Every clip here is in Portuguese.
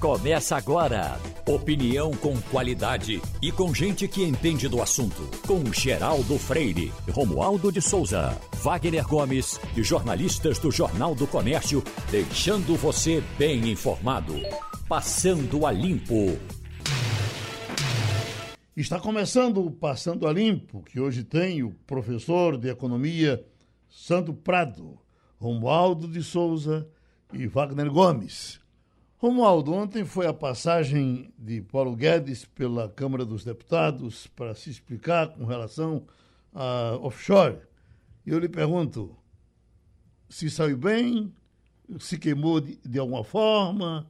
Começa agora. Opinião com qualidade e com gente que entende do assunto. Com Geraldo Freire, Romualdo de Souza, Wagner Gomes e jornalistas do Jornal do Comércio, deixando você bem informado. Passando a Limpo. Está começando o Passando a Limpo, que hoje tem o professor de Economia Santo Prado, Romualdo de Souza e Wagner Gomes. Romualdo, ontem foi a passagem de Paulo Guedes pela Câmara dos Deputados para se explicar com relação a offshore. E eu lhe pergunto se saiu bem, se queimou de, de alguma forma,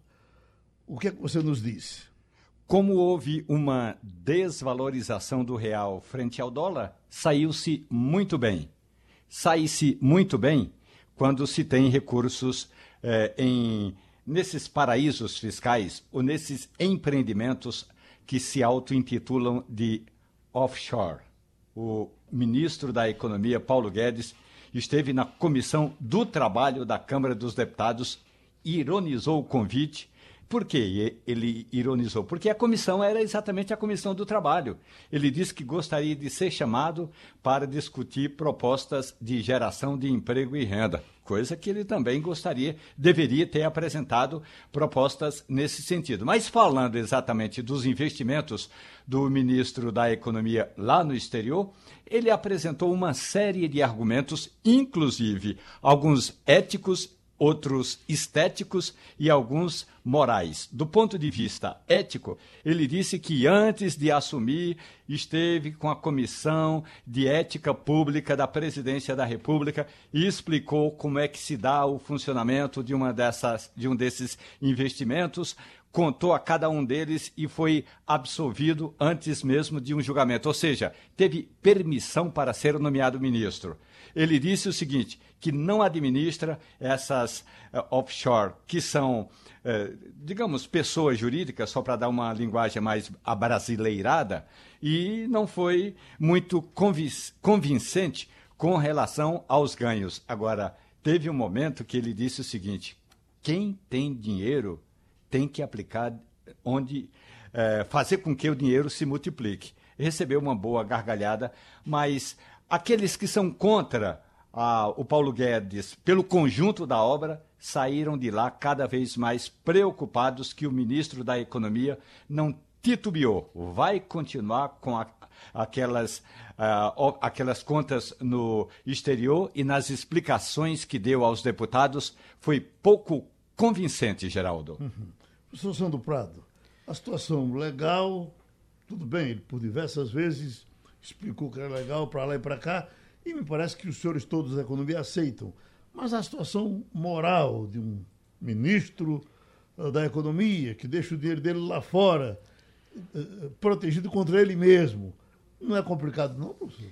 o que é que você nos disse? Como houve uma desvalorização do real frente ao dólar, saiu-se muito bem. Sai-se muito bem quando se tem recursos eh, em nesses paraísos fiscais ou nesses empreendimentos que se auto-intitulam de offshore. O ministro da Economia, Paulo Guedes, esteve na Comissão do Trabalho da Câmara dos Deputados, ironizou o convite por que ele ironizou? Porque a comissão era exatamente a comissão do trabalho. Ele disse que gostaria de ser chamado para discutir propostas de geração de emprego e renda, coisa que ele também gostaria, deveria ter apresentado propostas nesse sentido. Mas falando exatamente dos investimentos do ministro da Economia lá no exterior, ele apresentou uma série de argumentos, inclusive alguns éticos outros estéticos e alguns morais. Do ponto de vista ético, ele disse que antes de assumir esteve com a Comissão de Ética Pública da Presidência da República e explicou como é que se dá o funcionamento de uma dessas de um desses investimentos, contou a cada um deles e foi absolvido antes mesmo de um julgamento, ou seja, teve permissão para ser nomeado ministro. Ele disse o seguinte: que não administra essas uh, offshore, que são, uh, digamos, pessoas jurídicas, só para dar uma linguagem mais abrasileirada, e não foi muito convincente com relação aos ganhos. Agora, teve um momento que ele disse o seguinte: quem tem dinheiro tem que aplicar onde. Uh, fazer com que o dinheiro se multiplique. Recebeu uma boa gargalhada, mas aqueles que são contra a, o Paulo Guedes, pelo conjunto da obra, saíram de lá cada vez mais preocupados que o ministro da Economia não titubeou, vai continuar com a, aquelas, uh, aquelas contas no exterior e nas explicações que deu aos deputados foi pouco convincente, Geraldo. Uhum. Professor Sandro Prado, a situação legal, tudo bem, ele por diversas vezes explicou que era legal para lá e para cá, e me parece que os senhores todos da economia aceitam. Mas a situação moral de um ministro uh, da economia que deixa o dinheiro dele lá fora, uh, protegido contra ele mesmo, não é complicado, não, professor?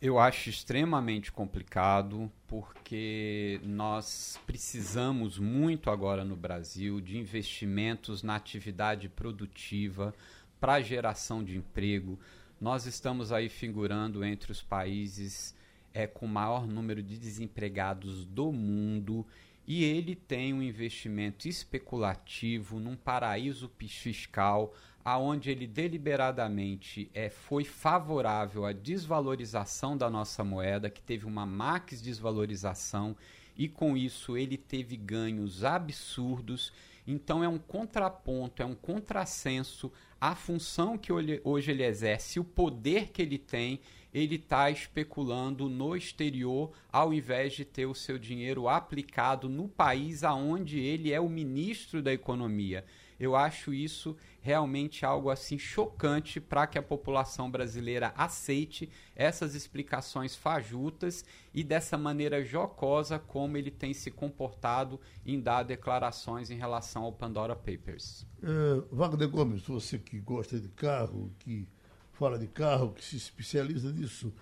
Eu acho extremamente complicado porque nós precisamos muito agora no Brasil de investimentos na atividade produtiva para geração de emprego. Nós estamos aí figurando entre os países é, com maior número de desempregados do mundo e ele tem um investimento especulativo num paraíso fiscal aonde ele deliberadamente é, foi favorável à desvalorização da nossa moeda, que teve uma max desvalorização e com isso ele teve ganhos absurdos. Então é um contraponto, é um contrassenso a função que hoje ele exerce, o poder que ele tem, ele está especulando no exterior ao invés de ter o seu dinheiro aplicado no país aonde ele é o ministro da economia. Eu acho isso realmente algo assim chocante para que a população brasileira aceite essas explicações fajutas e dessa maneira jocosa como ele tem se comportado em dar declarações em relação ao Pandora Papers. É, Wagner Gomes, você que gosta de carro, que fala de carro, que se especializa nisso,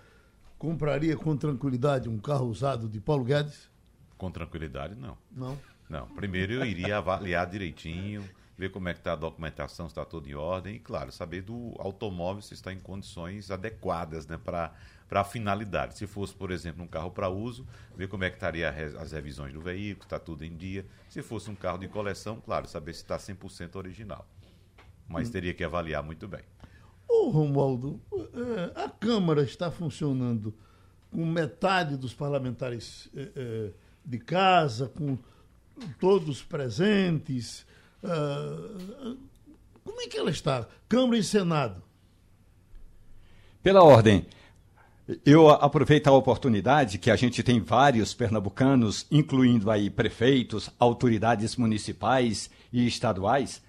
compraria com tranquilidade um carro usado de Paulo Guedes? Com tranquilidade, não. Não? Não. Primeiro eu iria avaliar direitinho ver como é que está a documentação, se está tudo em ordem, e claro, saber do automóvel se está em condições adequadas né, para a finalidade. Se fosse, por exemplo, um carro para uso, ver como é que estaria as revisões do veículo, está tudo em dia. Se fosse um carro de coleção, claro, saber se está 100% original. Mas hum. teria que avaliar muito bem. Ô, Romualdo, eh, a Câmara está funcionando com metade dos parlamentares eh, eh, de casa, com todos presentes, como é que ela está? Câmara e Senado. Pela ordem. Eu aproveito a oportunidade que a gente tem vários pernambucanos, incluindo aí prefeitos, autoridades municipais e estaduais.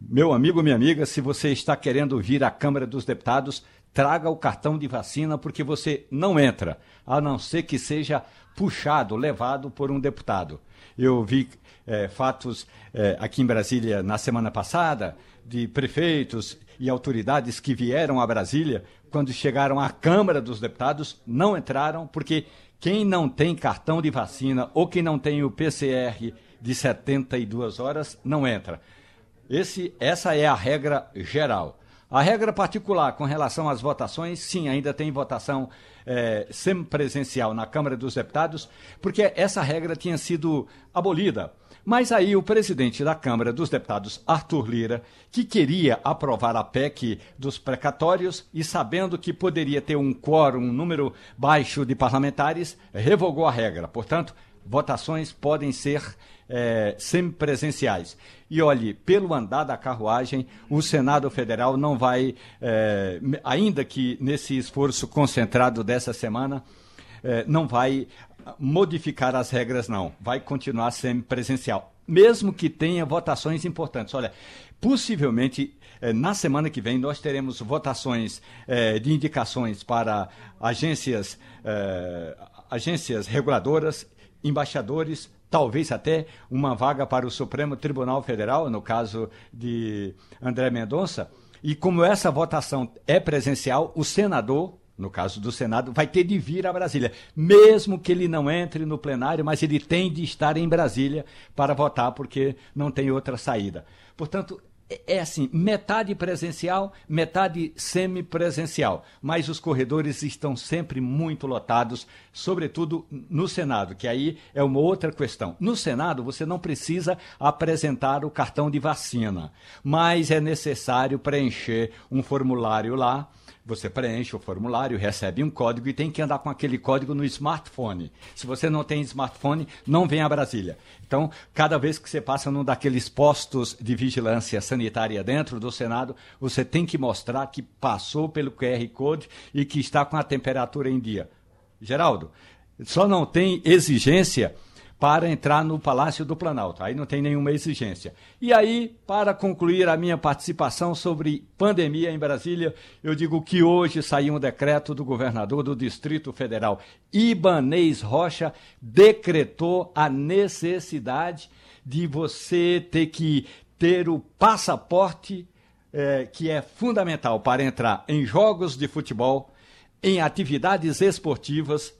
Meu amigo, minha amiga, se você está querendo vir à Câmara dos Deputados, traga o cartão de vacina, porque você não entra, a não ser que seja puxado, levado por um deputado. Eu vi é, fatos é, aqui em Brasília na semana passada de prefeitos e autoridades que vieram a Brasília, quando chegaram à Câmara dos Deputados, não entraram, porque quem não tem cartão de vacina ou quem não tem o PCR de 72 horas não entra. Esse, essa é a regra geral. A regra particular com relação às votações, sim, ainda tem votação é, semipresencial na Câmara dos Deputados, porque essa regra tinha sido abolida. Mas aí o presidente da Câmara dos Deputados, Arthur Lira, que queria aprovar a PEC dos precatórios e sabendo que poderia ter um quórum, um número baixo de parlamentares, revogou a regra. Portanto, votações podem ser é, semipresenciais. E olhe, pelo andar da carruagem, o Senado Federal não vai, é, ainda que nesse esforço concentrado dessa semana, é, não vai modificar as regras, não. Vai continuar semipresencial. Mesmo que tenha votações importantes. Olha, possivelmente é, na semana que vem nós teremos votações é, de indicações para agências, é, agências reguladoras, embaixadores, talvez até uma vaga para o Supremo Tribunal Federal, no caso de André Mendonça. E como essa votação é presencial, o senador, no caso do Senado, vai ter de vir a Brasília, mesmo que ele não entre no plenário, mas ele tem de estar em Brasília para votar, porque não tem outra saída. Portanto, é, é assim, metade presencial, metade semipresencial. Mas os corredores estão sempre muito lotados, sobretudo no Senado, que aí é uma outra questão. No Senado, você não precisa apresentar o cartão de vacina, mas é necessário preencher um formulário lá você preenche o formulário, recebe um código e tem que andar com aquele código no smartphone. Se você não tem smartphone, não vem a Brasília. Então, cada vez que você passa num daqueles postos de vigilância sanitária dentro do Senado, você tem que mostrar que passou pelo QR Code e que está com a temperatura em dia. Geraldo, só não tem exigência para entrar no Palácio do Planalto. Aí não tem nenhuma exigência. E aí, para concluir a minha participação sobre pandemia em Brasília, eu digo que hoje saiu um decreto do governador do Distrito Federal, Ibanês Rocha, decretou a necessidade de você ter que ter o passaporte eh, que é fundamental para entrar em jogos de futebol, em atividades esportivas,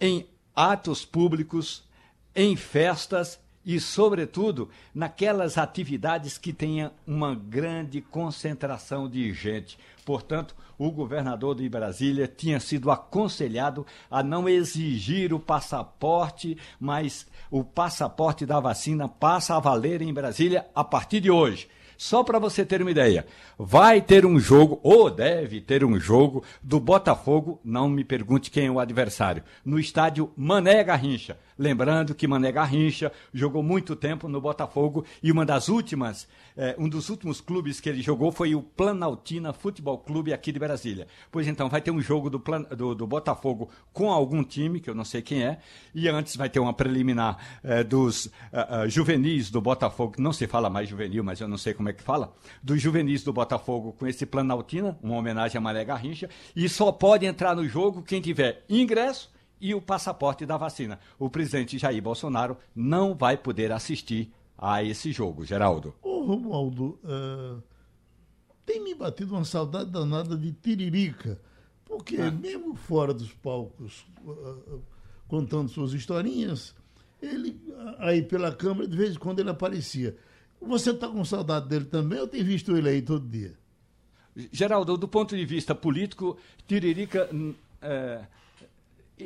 em atos públicos, em festas e, sobretudo, naquelas atividades que tenha uma grande concentração de gente. Portanto, o governador de Brasília tinha sido aconselhado a não exigir o passaporte, mas o passaporte da vacina passa a valer em Brasília a partir de hoje. Só para você ter uma ideia, vai ter um jogo, ou deve ter um jogo, do Botafogo, não me pergunte quem é o adversário, no estádio Mané Garrincha. Lembrando que Mané Garrincha jogou muito tempo no Botafogo e uma das últimas, eh, um dos últimos clubes que ele jogou foi o Planaltina Futebol Clube aqui de Brasília. Pois então, vai ter um jogo do, Plan, do, do, Botafogo com algum time, que eu não sei quem é, e antes vai ter uma preliminar eh, dos eh, juvenis do Botafogo, não se fala mais juvenil, mas eu não sei como é que fala, dos juvenis do Botafogo com esse Planaltina, uma homenagem a Mané Garrincha, e só pode entrar no jogo quem tiver ingresso e o passaporte da vacina. O presidente Jair Bolsonaro não vai poder assistir a esse jogo, Geraldo. Ô, Romualdo, uh, tem me batido uma saudade danada de Tiririca, porque ah. mesmo fora dos palcos, uh, contando suas historinhas, ele, aí pela câmera, de vez em quando ele aparecia. Você está com saudade dele também ou tem visto ele aí todo dia? Geraldo, do ponto de vista político, Tiririca é,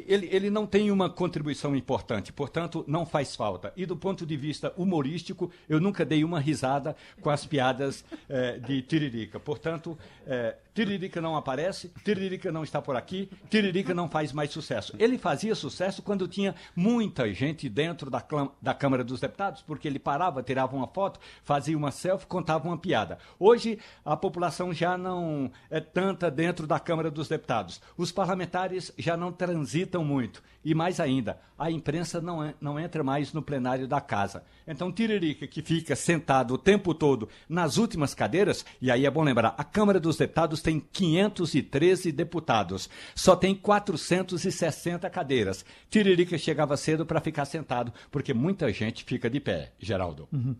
ele, ele não tem uma contribuição importante, portanto, não faz falta. E do ponto de vista humorístico, eu nunca dei uma risada com as piadas é, de Tiririca. Portanto, é, Tiririca não aparece, Tiririca não está por aqui, Tiririca não faz mais sucesso. Ele fazia sucesso quando tinha muita gente dentro da, da Câmara dos Deputados, porque ele parava, tirava uma foto, fazia uma selfie, contava uma piada. Hoje, a população já não é tanta dentro da Câmara dos Deputados. Os parlamentares já não transitam muito. E mais ainda, a imprensa não, é, não entra mais no plenário da casa. Então, Tiririca, que fica sentado o tempo todo nas últimas cadeiras, e aí é bom lembrar, a Câmara dos Deputados tem 513 deputados, só tem 460 cadeiras. Tiririca chegava cedo para ficar sentado, porque muita gente fica de pé, Geraldo. Uhum.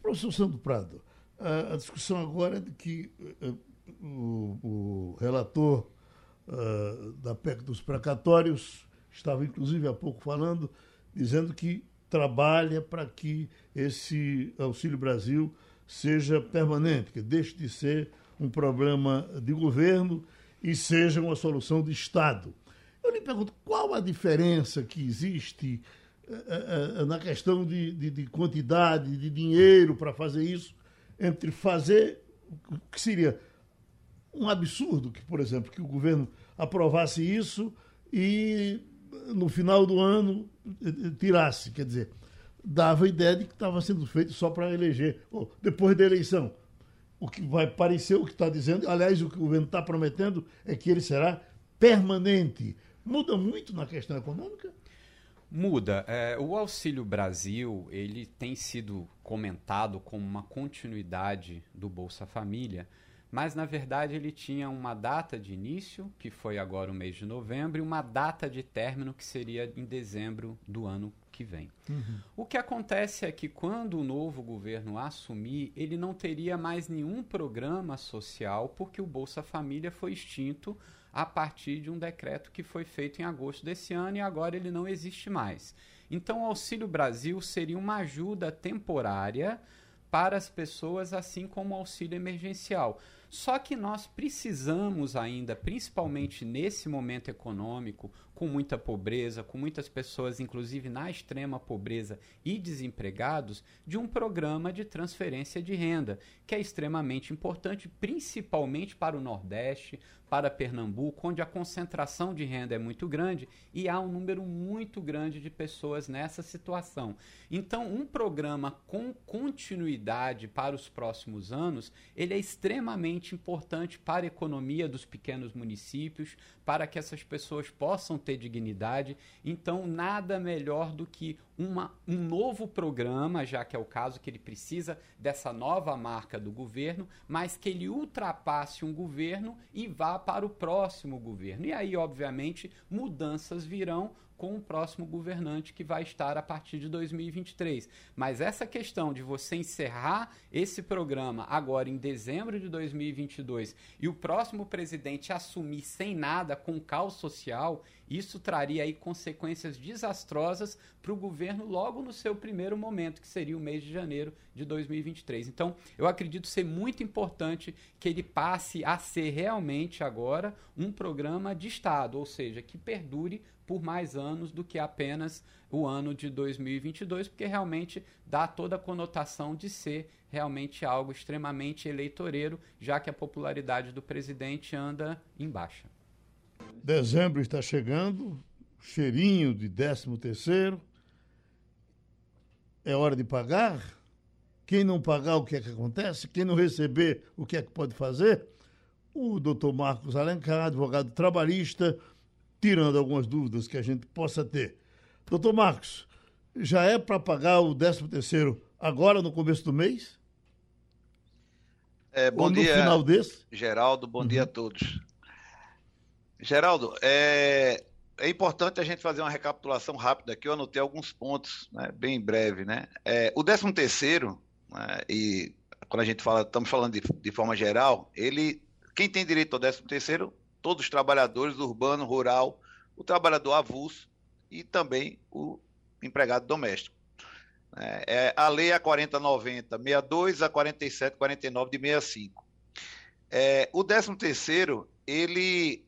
Professor Santo Prado, a, a, discussão agora é de que uh, o, o, relator uh, da PEC dos precatórios estava inclusive há pouco falando, dizendo que trabalha para que esse Auxílio Brasil seja permanente, que deixe de ser um problema de governo e seja uma solução de Estado. Eu lhe pergunto, qual a diferença que existe uh, uh, na questão de, de, de, quantidade de dinheiro para fazer isso entre fazer o que seria um absurdo que, por exemplo, que o governo aprovasse isso e no final do ano tirasse, quer dizer, dava a ideia de que estava sendo feito só para eleger, ou depois da eleição. O que vai parecer, o que está dizendo, aliás, o que o governo está prometendo é que ele será permanente. Muda muito na questão econômica? Muda. É, o Auxílio Brasil ele tem sido comentado como uma continuidade do Bolsa Família, mas na verdade ele tinha uma data de início, que foi agora o mês de novembro, e uma data de término, que seria em dezembro do ano que vem. Uhum. O que acontece é que quando o novo governo assumir, ele não teria mais nenhum programa social, porque o Bolsa Família foi extinto a partir de um decreto que foi feito em agosto desse ano e agora ele não existe mais. Então, o Auxílio Brasil seria uma ajuda temporária para as pessoas, assim como o auxílio emergencial. Só que nós precisamos ainda, principalmente nesse momento econômico, com muita pobreza, com muitas pessoas, inclusive na extrema pobreza e desempregados, de um programa de transferência de renda, que é extremamente importante, principalmente para o Nordeste, para Pernambuco, onde a concentração de renda é muito grande e há um número muito grande de pessoas nessa situação. Então, um programa com continuidade para os próximos anos, ele é extremamente importante para a economia dos pequenos municípios, para que essas pessoas possam ter dignidade. Então, nada melhor do que uma, um novo programa, já que é o caso que ele precisa dessa nova marca do governo, mas que ele ultrapasse um governo e vá para o próximo governo. E aí, obviamente, mudanças virão com o próximo governante que vai estar a partir de 2023. Mas essa questão de você encerrar esse programa agora em dezembro de 2022 e o próximo presidente assumir sem nada, com caos social, isso traria aí consequências desastrosas para o governo logo no seu primeiro momento, que seria o mês de janeiro de 2023. Então, eu acredito ser muito importante que ele passe a ser realmente agora um programa de Estado, ou seja, que perdure por mais anos do que apenas o ano de 2022, porque realmente dá toda a conotação de ser realmente algo extremamente eleitoreiro, já que a popularidade do presidente anda em baixa. Dezembro está chegando, cheirinho de 13 terceiro. É hora de pagar? Quem não pagar, o que é que acontece? Quem não receber, o que é que pode fazer? O doutor Marcos Alencar, advogado trabalhista, tirando algumas dúvidas que a gente possa ter. Doutor Marcos, já é para pagar o 13 terceiro agora, no começo do mês? É, bom Ou no dia, final desse? Geraldo, bom uhum. dia a todos. Geraldo, é, é importante a gente fazer uma recapitulação rápida aqui, eu anotei alguns pontos, né, bem breve, né? É, o 13 terceiro, né, e quando a gente fala, estamos falando de, de forma geral, ele, quem tem direito ao 13 terceiro todos os trabalhadores urbano, rural, o trabalhador avulso e também o empregado doméstico. É, é, a lei é a 4090, 62 a 47, 49 de 65. É, o 13 terceiro, ele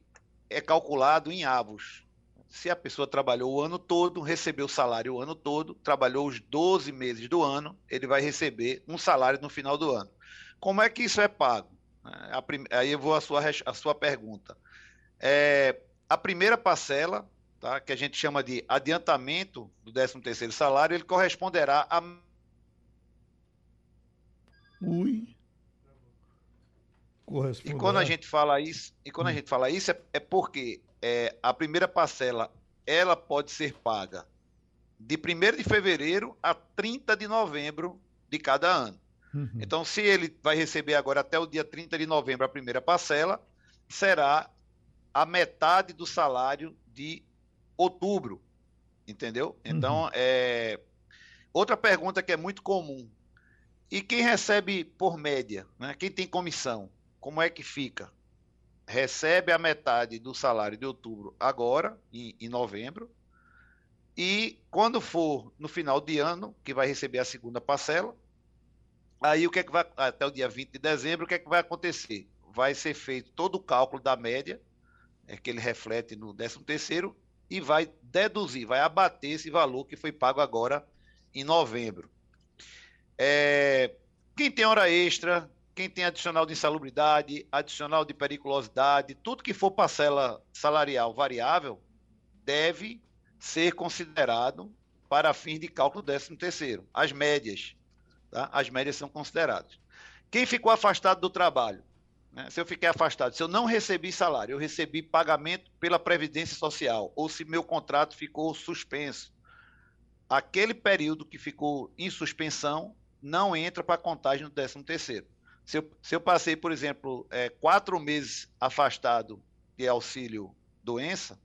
é calculado em avos. Se a pessoa trabalhou o ano todo, recebeu o salário o ano todo, trabalhou os 12 meses do ano, ele vai receber um salário no final do ano. Como é que isso é pago? É, aí eu vou à sua, à sua pergunta. É, a primeira parcela, tá, que a gente chama de adiantamento do 13º salário, ele corresponderá a... Ui. E quando a gente fala isso, e quando a hum. gente fala isso é, é porque é, a primeira parcela ela pode ser paga de 1 de fevereiro a 30 de novembro de cada ano. Uhum. Então, se ele vai receber agora até o dia 30 de novembro a primeira parcela, será a metade do salário de outubro. Entendeu? Então, uhum. é. Outra pergunta que é muito comum. E quem recebe por média? Né? Quem tem comissão? Como é que fica? Recebe a metade do salário de outubro agora, em, em novembro, e quando for no final de ano, que vai receber a segunda parcela, aí o que é que vai até o dia 20 de dezembro, o que é que vai acontecer? Vai ser feito todo o cálculo da média, é que ele reflete no 13 terceiro e vai deduzir, vai abater esse valor que foi pago agora em novembro. É, quem tem hora extra, quem tem adicional de insalubridade, adicional de periculosidade, tudo que for parcela salarial variável, deve ser considerado para fins de cálculo 13 terceiro. As médias, tá? as médias são consideradas. Quem ficou afastado do trabalho, né? se eu fiquei afastado, se eu não recebi salário, eu recebi pagamento pela Previdência Social, ou se meu contrato ficou suspenso, aquele período que ficou em suspensão não entra para a contagem do 13 terceiro. Se eu, se eu passei, por exemplo, é, quatro meses afastado de auxílio doença,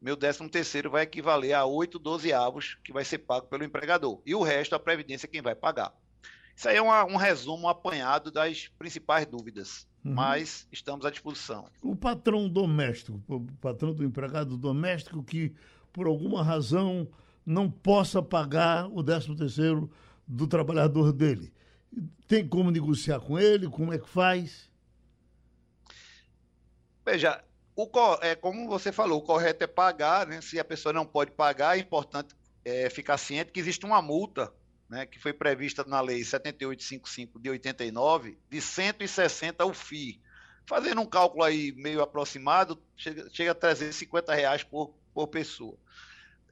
meu 13 terceiro vai equivaler a 8 dozeavos que vai ser pago pelo empregador. E o resto, a Previdência, quem vai pagar. Isso aí é uma, um resumo apanhado das principais dúvidas, uhum. mas estamos à disposição. O patrão doméstico, o patrão do empregado doméstico que, por alguma razão, não possa pagar o 13 terceiro do trabalhador dele. Tem como negociar com ele? Como é que faz? Veja, o, é, como você falou, o correto é pagar, né? Se a pessoa não pode pagar, é importante é, ficar ciente que existe uma multa, né, que foi prevista na Lei 7855 de 89, de 160 o FII. Fazendo um cálculo aí meio aproximado, chega, chega a 350 reais por, por pessoa.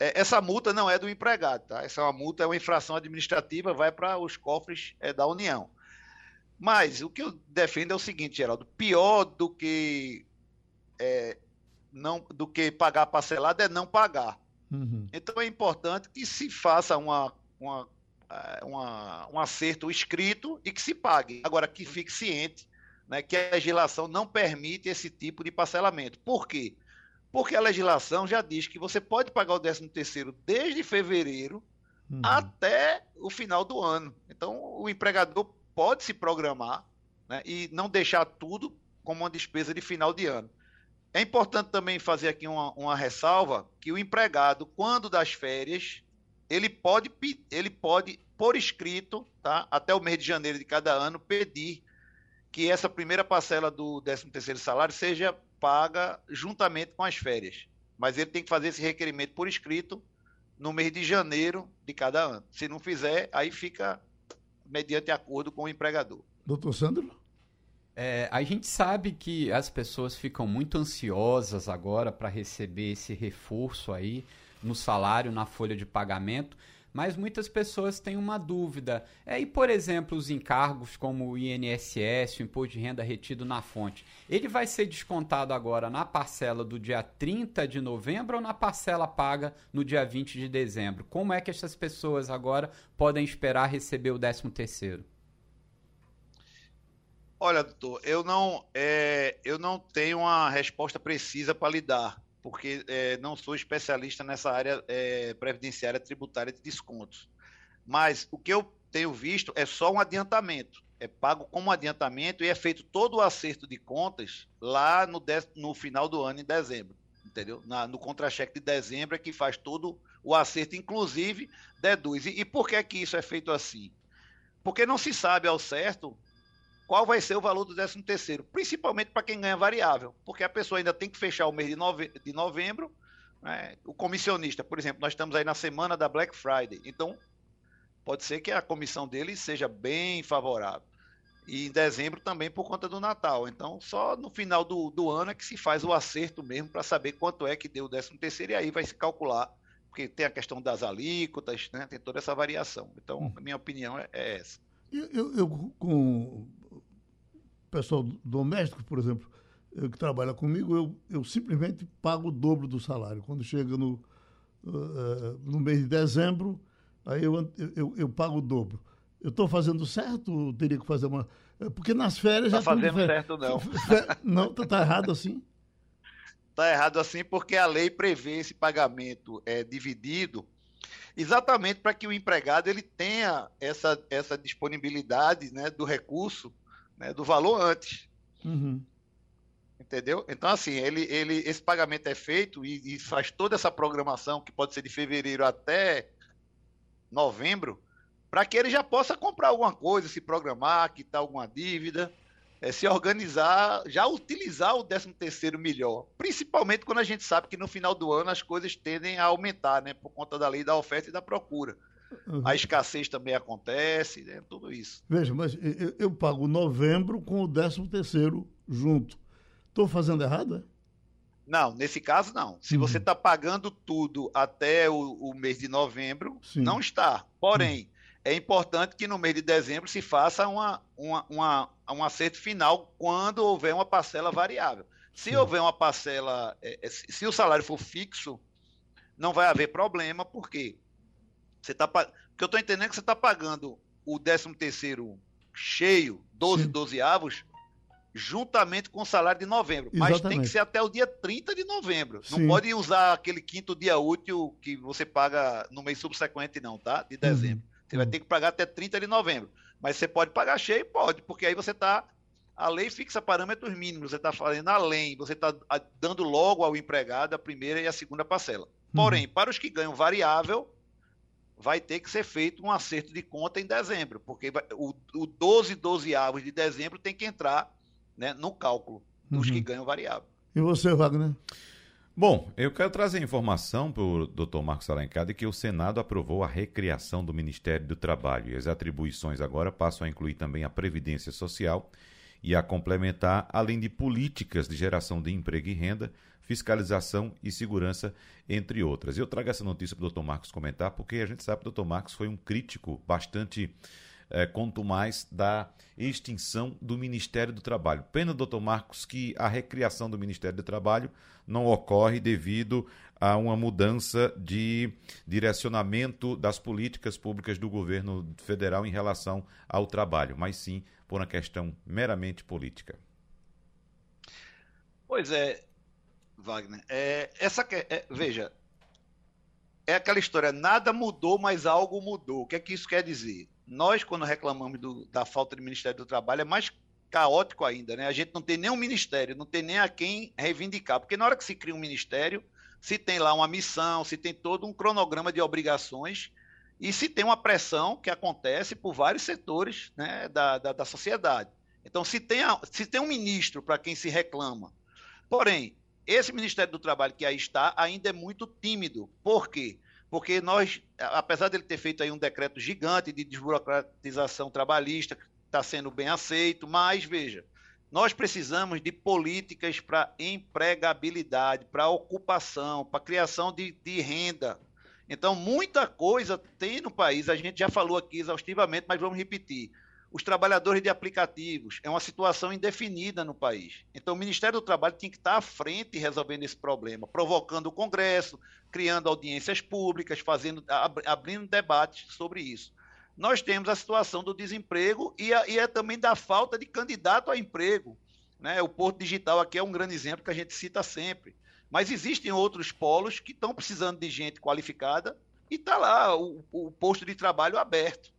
É, essa multa não é do empregado, tá? Essa é uma multa, é uma infração administrativa, vai para os cofres é, da União. Mas o que eu defendo é o seguinte, Geraldo: pior do que é, não, do que pagar parcelado é não pagar. Uhum. Então é importante que se faça uma, uma, é, uma, um acerto escrito e que se pague. Agora, que fique ciente né, que a legislação não permite esse tipo de parcelamento. Por quê? Porque a legislação já diz que você pode pagar o 13 terceiro desde fevereiro uhum. até o final do ano. Então, o empregador pode se programar né, e não deixar tudo como uma despesa de final de ano. É importante também fazer aqui uma, uma ressalva que o empregado, quando das férias, ele pode, ele pode, por escrito, tá, até o mês de janeiro de cada ano, pedir que essa primeira parcela do 13º salário seja paga juntamente com as férias. Mas ele tem que fazer esse requerimento por escrito no mês de janeiro de cada ano. Se não fizer, aí fica mediante acordo com o empregador. Doutor Sandro? É, a gente sabe que as pessoas ficam muito ansiosas agora para receber esse reforço aí no salário, na folha de pagamento. Mas muitas pessoas têm uma dúvida. É, e, por exemplo, os encargos como o INSS, o imposto de renda retido na fonte, ele vai ser descontado agora na parcela do dia 30 de novembro ou na parcela paga no dia 20 de dezembro? Como é que essas pessoas agora podem esperar receber o 13 terceiro? Olha, doutor, eu não, é, eu não tenho uma resposta precisa para lhe dar porque é, não sou especialista nessa área é, previdenciária tributária de descontos. Mas o que eu tenho visto é só um adiantamento. É pago como adiantamento e é feito todo o acerto de contas lá no, de, no final do ano, em dezembro. Entendeu? Na, no contra-cheque de dezembro é que faz todo o acerto, inclusive, deduz. E, e por que, que isso é feito assim? Porque não se sabe ao certo qual vai ser o valor do 13 terceiro, principalmente para quem ganha variável, porque a pessoa ainda tem que fechar o mês de, nove, de novembro, né? o comissionista, por exemplo, nós estamos aí na semana da Black Friday, então pode ser que a comissão dele seja bem favorável. E em dezembro também por conta do Natal. Então, só no final do, do ano é que se faz o acerto mesmo para saber quanto é que deu o 13 terceiro, e aí vai se calcular porque tem a questão das alíquotas, né? tem toda essa variação. Então, hum. a minha opinião é, é essa. Eu, eu, eu, com pessoal doméstico, por exemplo, eu, que trabalha comigo, eu, eu simplesmente pago o dobro do salário. Quando chega no, uh, no mês de dezembro, aí eu, eu, eu pago o dobro. Eu estou fazendo certo? Teria que fazer uma. Porque nas férias tá já. Fazendo certo, não. Não, está tá errado assim? Está errado assim porque a lei prevê esse pagamento é, dividido exatamente para que o empregado ele tenha essa, essa disponibilidade né, do recurso, né, do valor antes. Uhum. Entendeu? Então, assim, ele, ele, esse pagamento é feito e, e faz toda essa programação, que pode ser de fevereiro até novembro, para que ele já possa comprar alguma coisa, se programar, quitar alguma dívida é, se organizar, já utilizar o 13 terceiro melhor, principalmente quando a gente sabe que no final do ano as coisas tendem a aumentar, né, por conta da lei da oferta e da procura. Uhum. A escassez também acontece, né, tudo isso. Veja, mas eu, eu pago novembro com o 13 terceiro junto. Estou fazendo errado, é? Não, nesse caso não. Se uhum. você está pagando tudo até o, o mês de novembro, Sim. não está. Porém, uhum é importante que no mês de dezembro se faça uma, uma, uma, um acerto final quando houver uma parcela variável. Se Sim. houver uma parcela, é, é se o salário for fixo, não vai haver problema, porque você tá, porque eu estou entendendo que você está pagando o 13 terceiro cheio, 12, Sim. 12 avos, juntamente com o salário de novembro. Exatamente. Mas tem que ser até o dia 30 de novembro. Sim. Não pode usar aquele quinto dia útil que você paga no mês subsequente, não, tá? De dezembro. Uhum. Você vai ter que pagar até 30 de novembro. Mas você pode pagar cheio? Pode, porque aí você está. A lei fixa parâmetros mínimos, você está fazendo além, você está dando logo ao empregado a primeira e a segunda parcela. Porém, uhum. para os que ganham variável, vai ter que ser feito um acerto de conta em dezembro, porque o, o 12 12 avos de dezembro tem que entrar né, no cálculo dos uhum. que ganham variável. E você, Wagner? Bom, eu quero trazer informação para o Dr. Marcos Alencar de que o Senado aprovou a recriação do Ministério do Trabalho e as atribuições agora passam a incluir também a Previdência Social e a complementar, além de políticas de geração de emprego e renda, fiscalização e segurança, entre outras. Eu trago essa notícia para o Dr. Marcos comentar, porque a gente sabe que o Dr. Marcos foi um crítico bastante é, quanto mais da extinção do Ministério do Trabalho. Pena, doutor Marcos, que a recriação do Ministério do Trabalho não ocorre devido a uma mudança de direcionamento das políticas públicas do governo federal em relação ao trabalho, mas sim por uma questão meramente política. Pois é, Wagner. É, essa é, veja, é aquela história, nada mudou, mas algo mudou. O que é que isso quer dizer? Nós, quando reclamamos do, da falta de Ministério do Trabalho, é mais caótico ainda, né? A gente não tem nem um ministério, não tem nem a quem reivindicar, porque na hora que se cria um ministério, se tem lá uma missão, se tem todo um cronograma de obrigações e se tem uma pressão que acontece por vários setores né, da, da, da sociedade. Então, se tem, a, se tem um ministro para quem se reclama, porém, esse Ministério do Trabalho que aí está ainda é muito tímido. Por quê? porque nós, apesar dele ter feito aí um decreto gigante de desburocratização trabalhista, está sendo bem aceito, mas veja, nós precisamos de políticas para empregabilidade, para ocupação, para criação de, de renda. Então, muita coisa tem no país, a gente já falou aqui exaustivamente, mas vamos repetir os trabalhadores de aplicativos. É uma situação indefinida no país. Então, o Ministério do Trabalho tem que estar à frente resolvendo esse problema, provocando o Congresso, criando audiências públicas, fazendo, abrindo debates sobre isso. Nós temos a situação do desemprego e, a, e é também da falta de candidato a emprego. Né? O Porto Digital aqui é um grande exemplo que a gente cita sempre. Mas existem outros polos que estão precisando de gente qualificada e está lá o, o posto de trabalho aberto.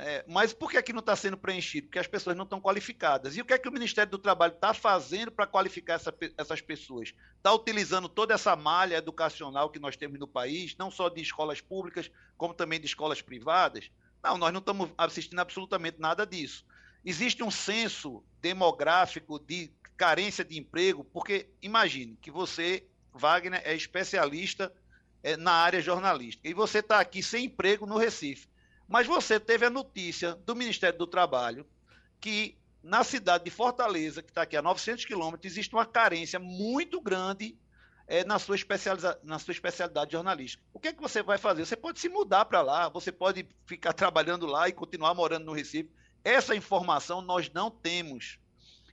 É, mas por que, é que não está sendo preenchido? Porque as pessoas não estão qualificadas. E o que é que o Ministério do Trabalho está fazendo para qualificar essa, essas pessoas? Está utilizando toda essa malha educacional que nós temos no país, não só de escolas públicas, como também de escolas privadas? Não, nós não estamos assistindo absolutamente nada disso. Existe um censo demográfico de carência de emprego, porque imagine que você, Wagner, é especialista é, na área jornalística e você está aqui sem emprego no Recife. Mas você teve a notícia do Ministério do Trabalho que na cidade de Fortaleza, que está aqui a 900 quilômetros, existe uma carência muito grande é, na, sua na sua especialidade jornalística. O que é que você vai fazer? Você pode se mudar para lá, você pode ficar trabalhando lá e continuar morando no Recife. Essa informação nós não temos.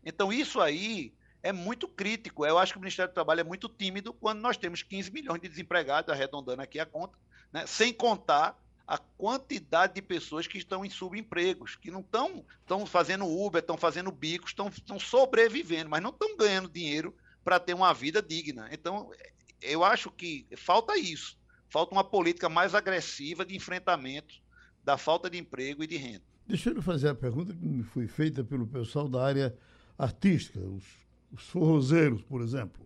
Então, isso aí é muito crítico. Eu acho que o Ministério do Trabalho é muito tímido quando nós temos 15 milhões de desempregados, arredondando aqui a conta, né? sem contar a quantidade de pessoas que estão em subempregos, que não estão, estão fazendo Uber, estão fazendo bicos, estão, estão sobrevivendo, mas não estão ganhando dinheiro para ter uma vida digna. Então, eu acho que falta isso. Falta uma política mais agressiva de enfrentamento da falta de emprego e de renda. Deixa eu fazer a pergunta que me foi feita pelo pessoal da área artística, os, os forrozeiros, por exemplo.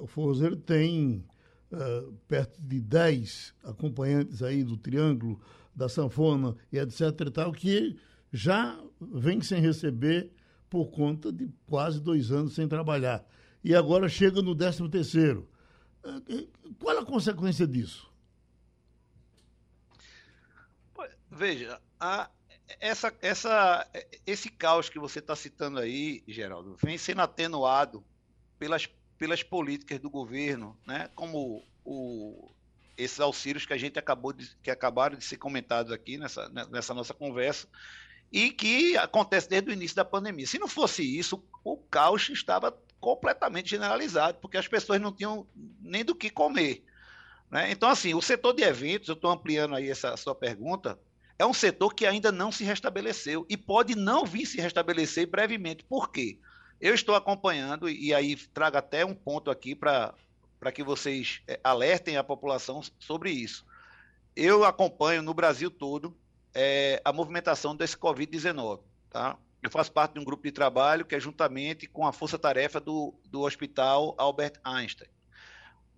O forrozeiro tem uh, perto de 10 acompanhantes aí do Triângulo, da Sanfona e etc e tal, que já vem sem receber por conta de quase dois anos sem trabalhar. E agora chega no 13 terceiro. Uh, qual a consequência disso? Veja, a, essa, essa, esse caos que você está citando aí, Geraldo, vem sendo atenuado pelas, pelas políticas do governo, né? como o, esses auxílios que a gente acabou de, que acabaram de ser comentados aqui nessa, nessa nossa conversa, e que acontece desde o início da pandemia. Se não fosse isso, o caos estava completamente generalizado, porque as pessoas não tinham nem do que comer. Né? Então, assim, o setor de eventos, eu estou ampliando aí essa sua pergunta, é um setor que ainda não se restabeleceu e pode não vir se restabelecer brevemente. Por quê? Eu estou acompanhando, e aí trago até um ponto aqui para que vocês é, alertem a população sobre isso. Eu acompanho no Brasil todo é, a movimentação desse Covid-19. Tá? Eu faço parte de um grupo de trabalho que é juntamente com a força-tarefa do, do Hospital Albert Einstein.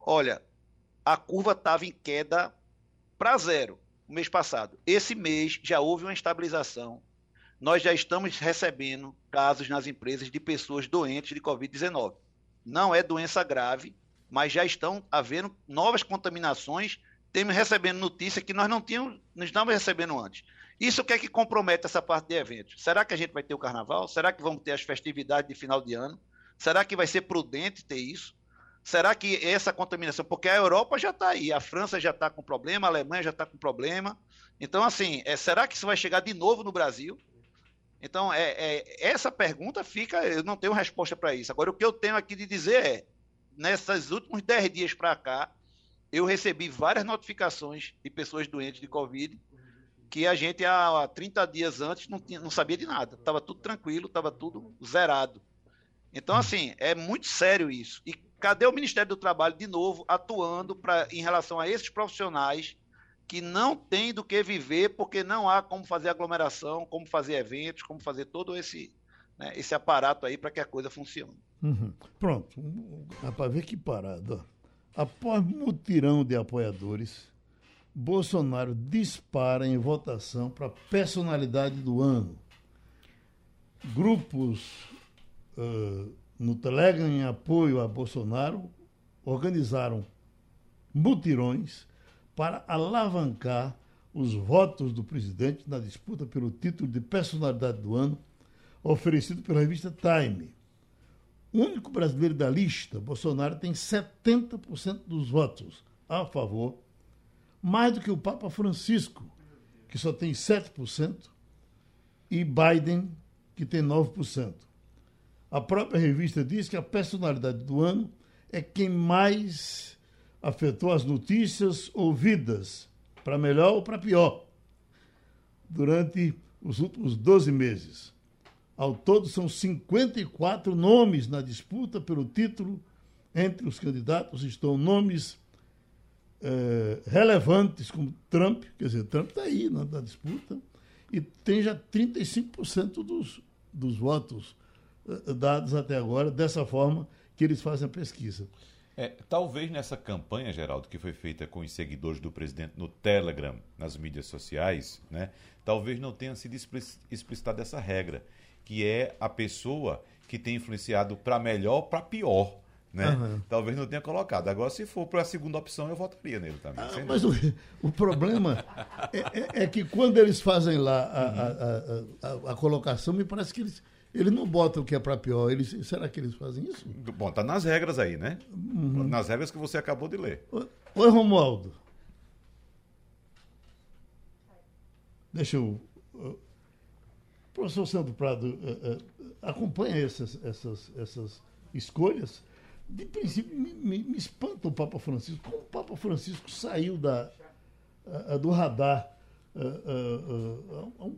Olha, a curva estava em queda para zero o mês passado. Esse mês já houve uma estabilização. Nós já estamos recebendo casos nas empresas de pessoas doentes de Covid-19. Não é doença grave, mas já estão havendo novas contaminações. Temos recebendo notícia que nós não tínhamos, não estávamos recebendo antes. Isso que é que compromete essa parte de eventos? Será que a gente vai ter o carnaval? Será que vamos ter as festividades de final de ano? Será que vai ser prudente ter isso? Será que essa contaminação, porque a Europa já está aí, a França já está com problema, a Alemanha já está com problema. Então, assim, é, será que isso vai chegar de novo no Brasil? Então, é, é, essa pergunta fica, eu não tenho resposta para isso. Agora, o que eu tenho aqui de dizer é, nesses últimos 10 dias para cá, eu recebi várias notificações de pessoas doentes de Covid que a gente há 30 dias antes não, tinha, não sabia de nada. Estava tudo tranquilo, estava tudo zerado. Então, assim, é muito sério isso. E Cadê o Ministério do Trabalho, de novo, atuando pra, em relação a esses profissionais que não têm do que viver porque não há como fazer aglomeração, como fazer eventos, como fazer todo esse, né, esse aparato aí para que a coisa funcione. Uhum. Pronto. Dá para ver que parada. Após mutirão de apoiadores, Bolsonaro dispara em votação para personalidade do ano. Grupos uh, no Telegram em apoio a Bolsonaro organizaram mutirões para alavancar os votos do presidente na disputa pelo título de personalidade do ano oferecido pela revista Time. O único brasileiro da lista, Bolsonaro tem 70% dos votos a favor, mais do que o Papa Francisco, que só tem 7%, e Biden, que tem 9%. A própria revista diz que a personalidade do ano é quem mais afetou as notícias ouvidas, para melhor ou para pior, durante os últimos 12 meses. Ao todo, são 54 nomes na disputa pelo título. Entre os candidatos estão nomes eh, relevantes como Trump, quer dizer, Trump está aí na, na disputa, e tem já 35% dos, dos votos uh, dados até agora, dessa forma que eles fazem a pesquisa. É, talvez nessa campanha, Geraldo, que foi feita com os seguidores do presidente no Telegram, nas mídias sociais, né, talvez não tenha sido explicitada essa regra, que é a pessoa que tem influenciado para melhor ou para pior. Né? Uhum. Talvez não tenha colocado. Agora, se for para a segunda opção, eu votaria nele também. Ah, mas o, o problema é, é, é, que quando eles fazem lá a, uhum. a, a, a, a colocação, me parece que eles ele não bota o que é para pior. Eles, será que eles fazem isso? Bom, tá nas regras aí, né? Uhum. Nas regras que você acabou de ler. Oi, Romualdo. Deixa eu. Professor Santo Prado uh, uh, acompanha essas, essas, essas escolhas. De princípio, me, me, me, espanta o Papa Francisco. Como o Papa Francisco saiu da, do radar há, um,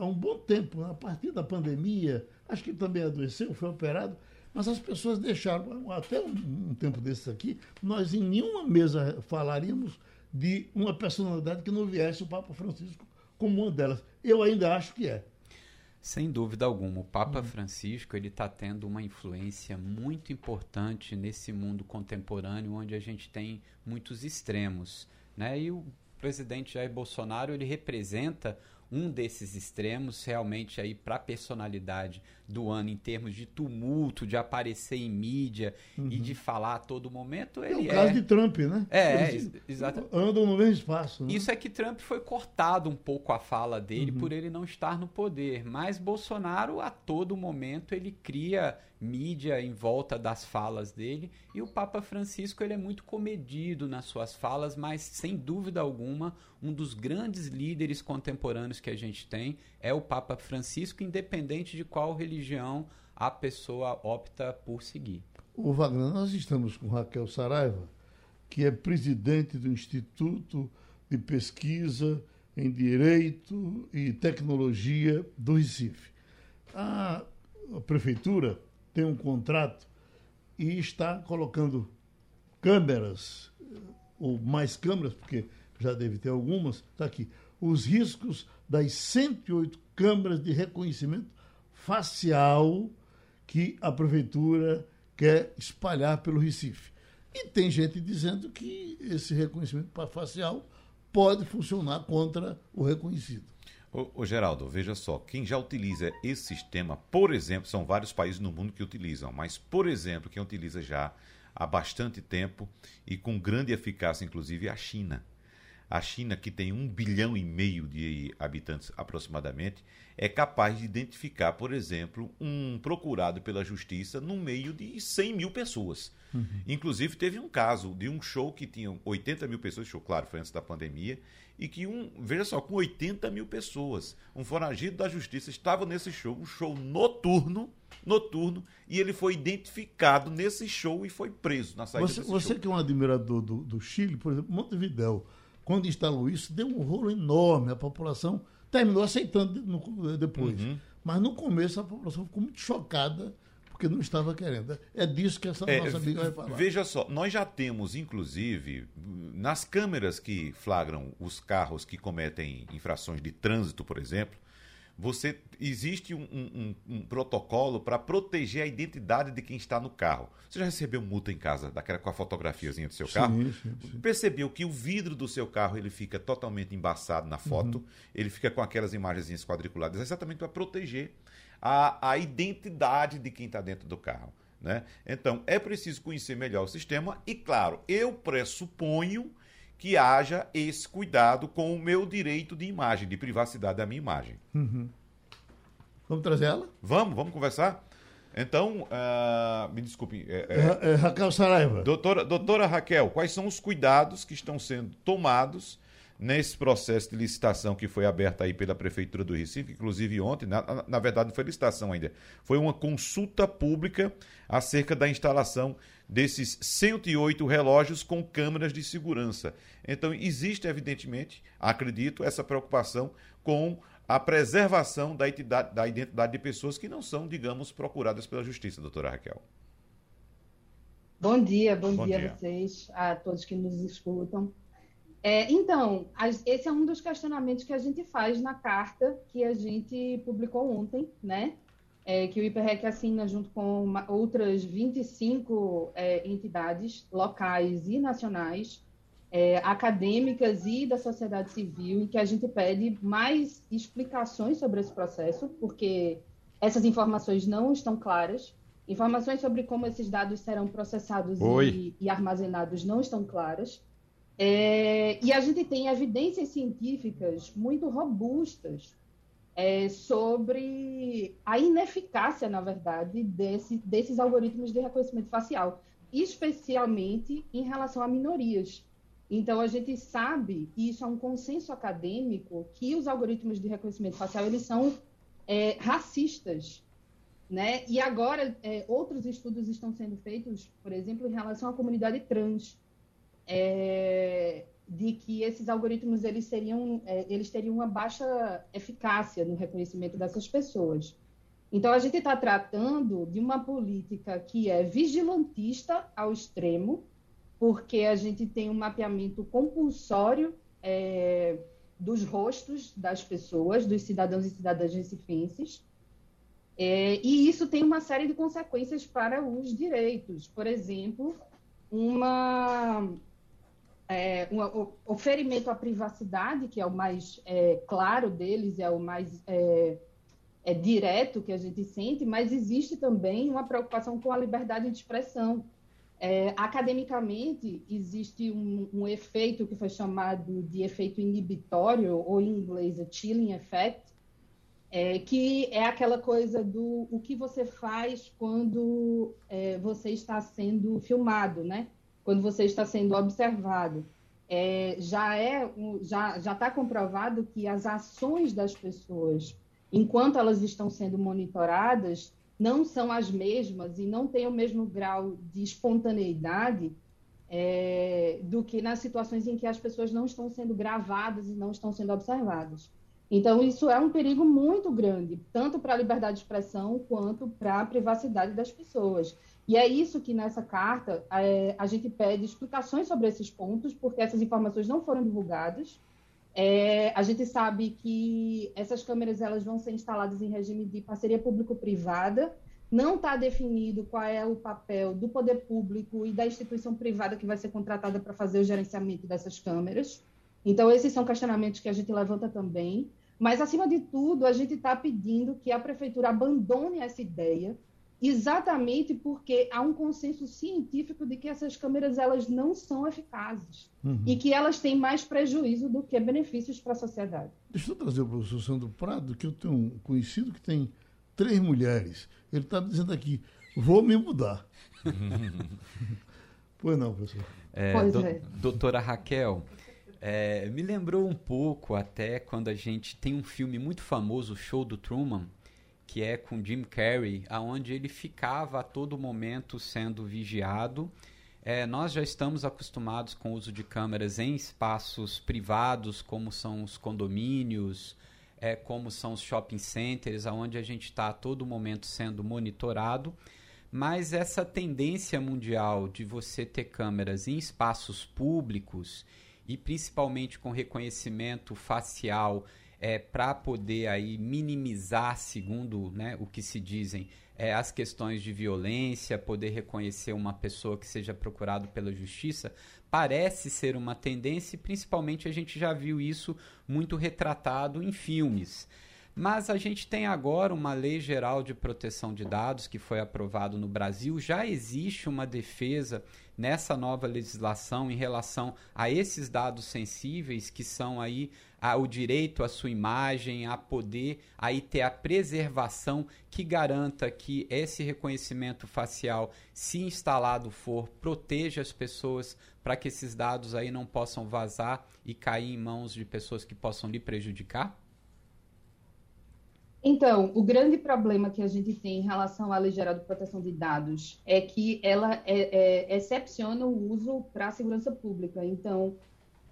há um bom tempo, a partir da pandemia, acho que também adoeceu, foi operado, mas as pessoas deixaram, até um, um tempo desses aqui, nós em nenhuma mesa falaríamos de uma personalidade que não viesse o Papa Francisco como uma delas. Eu ainda acho que é. Sem dúvida alguma, o Papa uhum. Francisco ele está tendo uma influência muito importante nesse mundo contemporâneo, onde a gente tem muitos extremos, né? E o presidente Jair Bolsonaro ele representa um desses extremos realmente aí para a personalidade do ano em termos de tumulto, de aparecer em mídia uhum. e de falar a todo momento. Ele é o caso é... de Trump, né? É, exatamente. Andam no mesmo espaço. Né? Isso é que Trump foi cortado um pouco a fala dele uhum. por ele não estar no poder, mas Bolsonaro a todo momento ele cria mídia em volta das falas dele e o Papa Francisco ele é muito comedido nas suas falas, mas sem dúvida alguma um dos grandes líderes contemporâneos que a gente tem é o Papa Francisco, independente de qual religião a pessoa opta por seguir. O Wagner, nós estamos com Raquel Saraiva, que é presidente do Instituto de Pesquisa em Direito e Tecnologia do Recife. A prefeitura tem um contrato e está colocando câmeras, ou mais câmeras, porque já deve ter algumas, está aqui, os riscos das 108 câmeras de reconhecimento facial que a prefeitura quer espalhar pelo Recife. E tem gente dizendo que esse reconhecimento facial pode funcionar contra o reconhecido. Ô, ô, Geraldo, veja só, quem já utiliza esse sistema, por exemplo, são vários países no mundo que utilizam, mas, por exemplo, quem utiliza já há bastante tempo e com grande eficácia, inclusive, é a China. A China, que tem um bilhão e meio de habitantes aproximadamente, é capaz de identificar, por exemplo, um procurado pela justiça no meio de 100 mil pessoas. Uhum. Inclusive, teve um caso de um show que tinha 80 mil pessoas, show, claro, foi antes da pandemia, e que, um, veja só, com 80 mil pessoas, um foragido da justiça estava nesse show, um show noturno, noturno, e ele foi identificado nesse show e foi preso na saída você, você show. que é um admirador do, do Chile, por exemplo, Montevidéu, quando instalou isso, deu um rolo enorme. A população terminou aceitando depois. Uhum. Mas no começo a população ficou muito chocada porque não estava querendo. É disso que essa é, nossa amiga vai falar. Veja só, nós já temos, inclusive, nas câmeras que flagram os carros que cometem infrações de trânsito, por exemplo, você existe um, um, um protocolo para proteger a identidade de quem está no carro. Você já recebeu multa em casa, daquela com a fotografiazinha do seu carro? Sim, sim, sim. Percebeu que o vidro do seu carro ele fica totalmente embaçado na foto, uhum. ele fica com aquelas imagens quadriculadas, exatamente para proteger a, a identidade de quem está dentro do carro. Né? Então, é preciso conhecer melhor o sistema e, claro, eu pressuponho que haja esse cuidado com o meu direito de imagem, de privacidade da minha imagem. Uhum. Vamos trazer ela? Vamos, vamos conversar? Então, uh, me desculpe. É, é, é, Raquel Saraiva. Doutora, doutora Raquel, quais são os cuidados que estão sendo tomados nesse processo de licitação que foi aberto aí pela Prefeitura do Recife, inclusive ontem, na, na verdade não foi licitação ainda, foi uma consulta pública acerca da instalação desses 108 relógios com câmeras de segurança. Então, existe, evidentemente, acredito, essa preocupação com a preservação da identidade, da identidade de pessoas que não são, digamos, procuradas pela justiça, doutora Raquel. Bom dia, bom, bom dia, dia a vocês, a todos que nos escutam. É, então, esse é um dos questionamentos que a gente faz na carta que a gente publicou ontem, né? É, que o IPREC assina junto com uma, outras 25 é, entidades locais e nacionais, é, acadêmicas e da sociedade civil, em que a gente pede mais explicações sobre esse processo, porque essas informações não estão claras. Informações sobre como esses dados serão processados e, e, armazenados não estão claras. É, e a gente tem evidências científicas muito robustas é, sobre a ineficácia, na verdade, desse, desses algoritmos de reconhecimento facial, especialmente em relação a minorias. Então, a gente sabe, e isso é um consenso acadêmico, que os algoritmos de reconhecimento facial eles são é, racistas. Né? E agora, é, outros estudos estão sendo feitos, por exemplo, em relação à comunidade trans, é, de que esses algoritmos eles, seriam, é, eles teriam uma baixa eficácia no reconhecimento dessas pessoas. Então, a gente está tratando de uma política que é vigilantista ao extremo, porque a gente tem um mapeamento compulsório é, dos rostos das pessoas, dos cidadãos e cidadãs recifenses, é, e isso tem uma série de consequências para os direitos. Por exemplo, uma, é, um oferimento à privacidade, que é o mais é, claro deles, é o mais é, é, direto que a gente sente, mas existe também uma preocupação com a liberdade de expressão. É, academicamente, existe um, um, efeito que foi chamado de efeito inibitório, ou em inglês, chilling effect, é, que é aquela coisa do o que você faz quando você está sendo filmado, né? Quando você está sendo observado. É, já é já já está comprovado que as ações das pessoas, enquanto elas estão sendo monitoradas, não são as mesmas e não têm o mesmo grau de espontaneidade é, do que nas situações em que as pessoas não estão sendo gravadas e não estão sendo observadas. Então, isso é um perigo muito grande, tanto para a liberdade de expressão quanto para a privacidade das pessoas. E é isso que nessa carta é, a gente pede explicações sobre esses pontos, porque essas informações não foram divulgadas é, a gente sabe que essas câmeras elas vão ser instaladas em regime de parceria público-privada. Não está definido qual é o papel do poder público e da instituição privada que vai ser contratada para fazer o gerenciamento dessas câmeras. Então, esses são questionamentos que a gente levanta também. Mas, acima de tudo, a gente está pedindo que a prefeitura abandone essa ideia exatamente porque há um consenso científico de que essas câmeras elas não são eficazes uhum. e que elas têm mais prejuízo do que benefícios para a sociedade. Deixa eu trazer o professor Sandro Prado, que eu tenho um conhecido que tem três mulheres. Ele está dizendo aqui, vou me mudar. pois não, professor. É, pois do, é. Doutora Raquel, é, me lembrou um pouco até quando a gente tem um filme muito famoso, o Show do Truman, que é com Jim Carrey, aonde ele ficava a todo momento sendo vigiado. É, nós já estamos acostumados com o uso de câmeras em espaços privados, como são os condomínios, é, como são os shopping centers, aonde a gente está a todo momento sendo monitorado. Mas essa tendência mundial de você ter câmeras em espaços públicos e principalmente com reconhecimento facial é, para poder aí minimizar, segundo né, o que se dizem, é, as questões de violência, poder reconhecer uma pessoa que seja procurado pela justiça, parece ser uma tendência e principalmente a gente já viu isso muito retratado em filmes. Mas a gente tem agora uma lei geral de proteção de dados que foi aprovado no Brasil. Já existe uma defesa nessa nova legislação em relação a esses dados sensíveis que são aí o direito à sua imagem, a poder aí ter a preservação que garanta que esse reconhecimento facial, se instalado for, proteja as pessoas para que esses dados aí não possam vazar e cair em mãos de pessoas que possam lhe prejudicar? Então, o grande problema que a gente tem em relação à Lei Geral de Proteção de Dados é que ela é, é, excepciona o uso para a segurança pública. Então,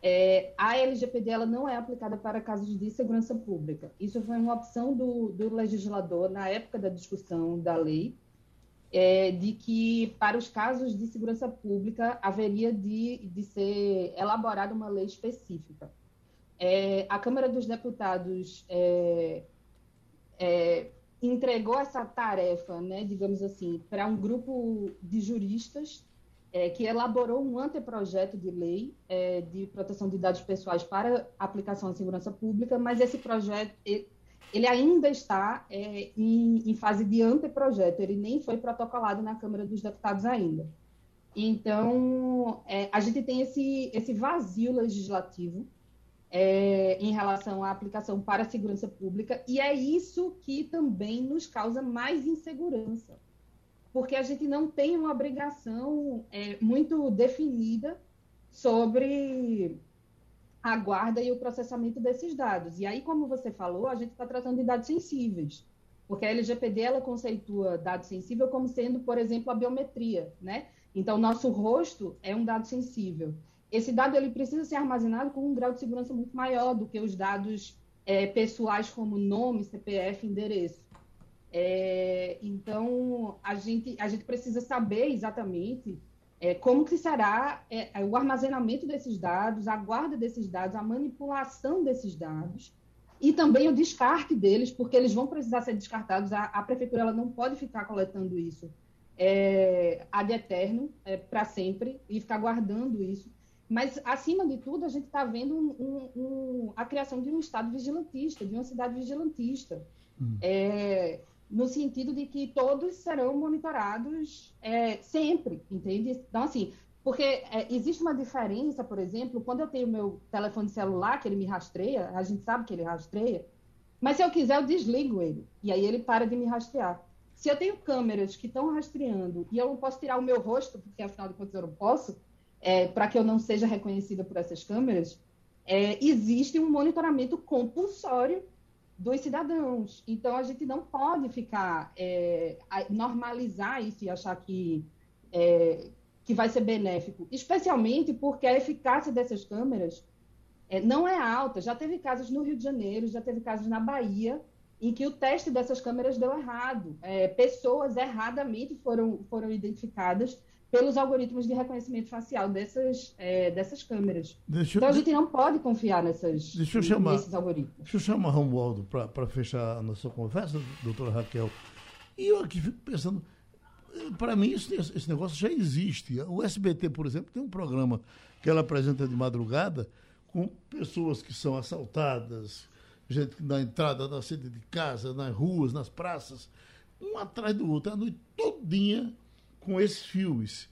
é, a LGPD ela não é aplicada para casos de segurança pública. Isso foi uma opção do, do legislador na época da discussão da lei. é, de que, para os casos de segurança pública, haveria de, de ser elaborada uma lei específica. É, a Câmara dos Deputados é, entregou essa tarefa, né, digamos assim, para um grupo de juristas é, que elaborou um anteprojeto de lei é, de proteção de dados pessoais para aplicação à segurança pública, mas esse projeto ele ainda está é, em, em, fase de anteprojeto, ele nem foi protocolado na Câmara dos Deputados ainda. Então, é, a gente tem esse, esse vazio legislativo é, em relação à aplicação para a segurança pública, e é isso que também nos causa mais insegurança, porque a gente não tem uma obrigação é, muito definida sobre a guarda e o processamento desses dados. E aí, como você falou, a gente está tratando de dados sensíveis, porque a LGPD ela conceitua dado sensível como sendo, por exemplo, a biometria, né? Então, nosso rosto é um dado sensível esse dado ele precisa ser armazenado com um grau de segurança muito maior do que os dados é, pessoais como nome, CPF, endereço. É, então, a gente, a gente precisa saber exatamente é, como que será é, é, o armazenamento desses dados, a guarda desses dados, a manipulação desses dados e também o descarte deles, porque eles vão precisar ser descartados. A, a prefeitura ela não pode ficar coletando isso é, ad eterno, é, para sempre, e ficar guardando isso. Mas, acima de tudo, a gente está vendo um, um, um, a criação de um Estado vigilantista, de uma cidade vigilantista. Hum. É, no sentido de que todos serão monitorados é, sempre, entende? Então, assim, porque é, existe uma diferença, por exemplo, quando eu tenho meu telefone celular, que ele me rastreia, a gente sabe que ele rastreia, mas se eu quiser, eu desligo ele, e aí ele para de me rastrear. Se eu tenho câmeras que estão rastreando e eu não posso tirar o meu rosto, porque afinal de contas eu não posso, é, para que eu não seja reconhecida por essas câmeras, é, existe um monitoramento compulsório dos cidadãos. Então, a gente não pode ficar, é, normalizar isso e achar que, é, que vai ser benéfico, especialmente porque a eficácia dessas câmeras é, não é alta. Já teve casos no Rio de Janeiro, já teve casos na Bahia, em que o teste dessas câmeras deu errado. É, pessoas erradamente foram, foram identificadas pelos algoritmos de reconhecimento facial dessas, é, dessas câmeras. Deixa, então a gente não pode confiar nessas, deixa eu chamar, nesses algoritmos. Deixa eu chamar Romualdo para fechar a nossa conversa, doutora Raquel. E eu aqui fico pensando, para mim esse, esse negócio já existe. O SBT, por exemplo, tem um programa que ela apresenta de madrugada com pessoas que são assaltadas, gente na entrada da sede de casa, nas ruas, nas praças, um atrás do outro, a noite todinha com esses filmes.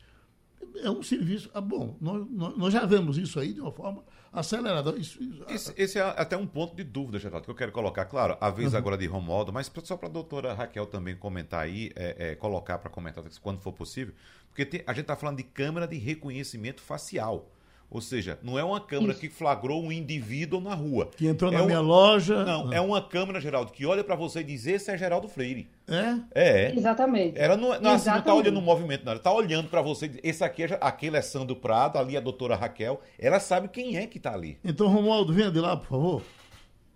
É um serviço. Ah, bom, nós, nós já vemos isso aí de uma forma acelerada. Isso, isso, esse, esse, é até um ponto de dúvida, Geraldo, que eu quero colocar. Claro, a vez uhum. agora de Romualdo, mas só para a doutora Raquel também comentar aí, é, é, colocar para comentar quando for possível, porque tem, a gente está falando de câmera de reconhecimento facial. Ou seja, não é uma câmera Isso. que flagrou um indivíduo na rua. Que entrou é na minha loja. Não, ah. é uma câmera, Geraldo, que olha para você e diz: esse é Geraldo Freire. É? É. Exatamente. Ela não, não, assim, não tá olhando o movimento, não. Ela tá olhando para você. Esse aqui é, aquele é Sandro Prado, ali é a doutora Raquel. Ela sabe quem é que tá ali. Então, Romualdo, venha de lá, por favor.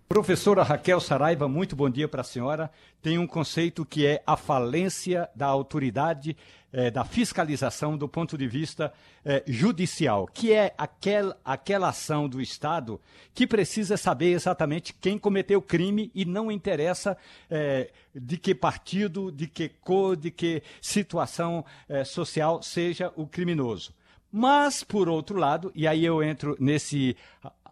Professora Raquel Saraiva, muito bom dia para a senhora. Tem um conceito que é a falência da autoridade é, da fiscalização do ponto de vista é, judicial, que é aquel, aquela ação do Estado que precisa saber exatamente quem cometeu o crime e não interessa é, de que partido, de que cor, de que situação social seja o criminoso. Mas, por outro lado, e aí eu entro nesse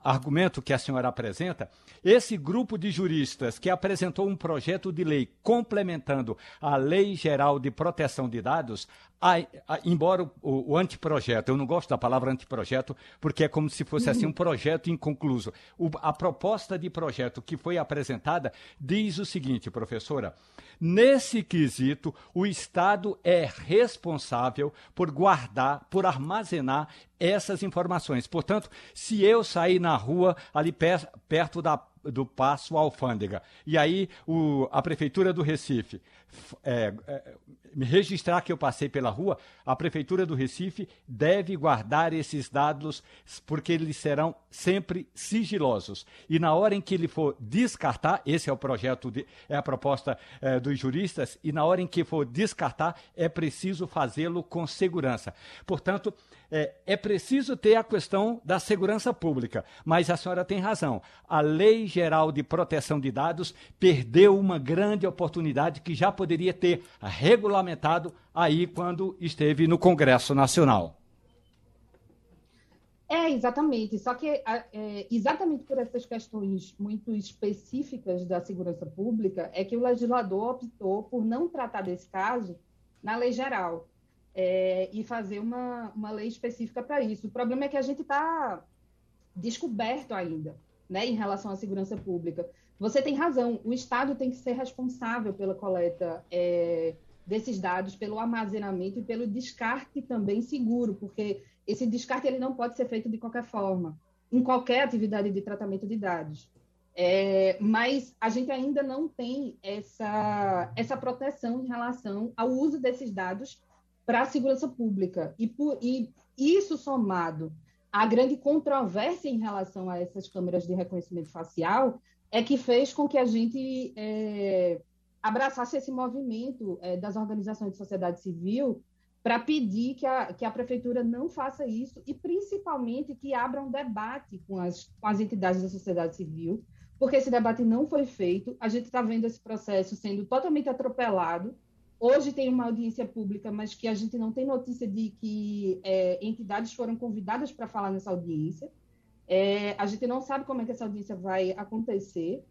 argumento que a senhora apresenta, esse grupo de juristas que apresentou um projeto de lei complementando a Lei Geral de Proteção de Dados, a, a, embora o, o, anteprojeto, eu não gosto da palavra anteprojeto, porque é como se fosse assim um projeto inconcluso. O, a proposta de projeto que foi apresentada diz o seguinte, professora: nesse quesito, o Estado é responsável por guardar, por armazenar essas informações. Portanto, se eu sair na rua ali per, perto da do passo alfândega. E aí o, a Prefeitura do Recife é, é, registrar que eu passei pela rua, a Prefeitura do Recife deve guardar esses dados porque eles serão sempre sigilosos. E na hora em que ele for descartar, esse é o projeto, de, é a proposta é, dos juristas, e na hora em que for descartar, é preciso fazê-lo com segurança. Portanto, é, é preciso ter a questão da segurança pública, mas a senhora tem razão. A Lei Geral de Proteção de Dados perdeu uma grande oportunidade que já poderia ter regulamentado aí quando esteve no Congresso Nacional. É, exatamente. Só que é, exatamente por essas questões muito específicas da segurança pública é que o legislador optou por não tratar desse caso na lei geral é, e fazer uma, uma lei específica para isso. O problema é que a gente está descoberto ainda, né, em relação à segurança pública. Você tem razão, o Estado tem que ser responsável pela coleta é, desses dados, pelo armazenamento e pelo descarte também seguro, porque esse descarte ele não pode ser feito de qualquer forma, em qualquer atividade de tratamento de dados. É, mas a gente ainda não tem essa, essa proteção em relação ao uso desses dados para a segurança pública. E, por, e isso somado à grande controvérsia em relação a essas câmeras de reconhecimento facial é que fez com que a gente é, abraçasse esse movimento é, das organizações de sociedade civil para pedir que a, que a prefeitura não faça isso e, principalmente, que abra um debate com as, com as entidades da sociedade civil, porque esse debate não foi feito. A gente está vendo esse processo sendo totalmente atropelado Hoje tem uma audiência pública, mas que a gente não tem notícia de que é, entidades foram convidadas para falar nessa audiência. É, a gente não sabe como é que essa audiência vai acontecer.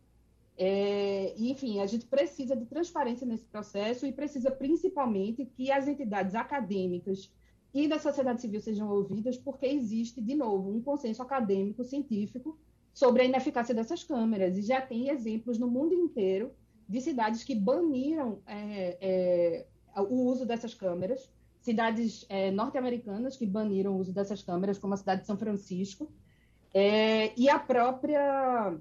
É, enfim, a gente precisa de transparência nesse processo e precisa principalmente que as entidades acadêmicas e da sociedade civil sejam ouvidas, porque existe, de novo, um consenso acadêmico, científico, sobre a ineficácia dessas câmeras. E já tem exemplos no mundo inteiro de cidades que baniram é, é, o uso dessas câmeras, cidades é, norte-americanas que baniram o uso dessas câmeras, como a cidade de São Francisco, é, e a própria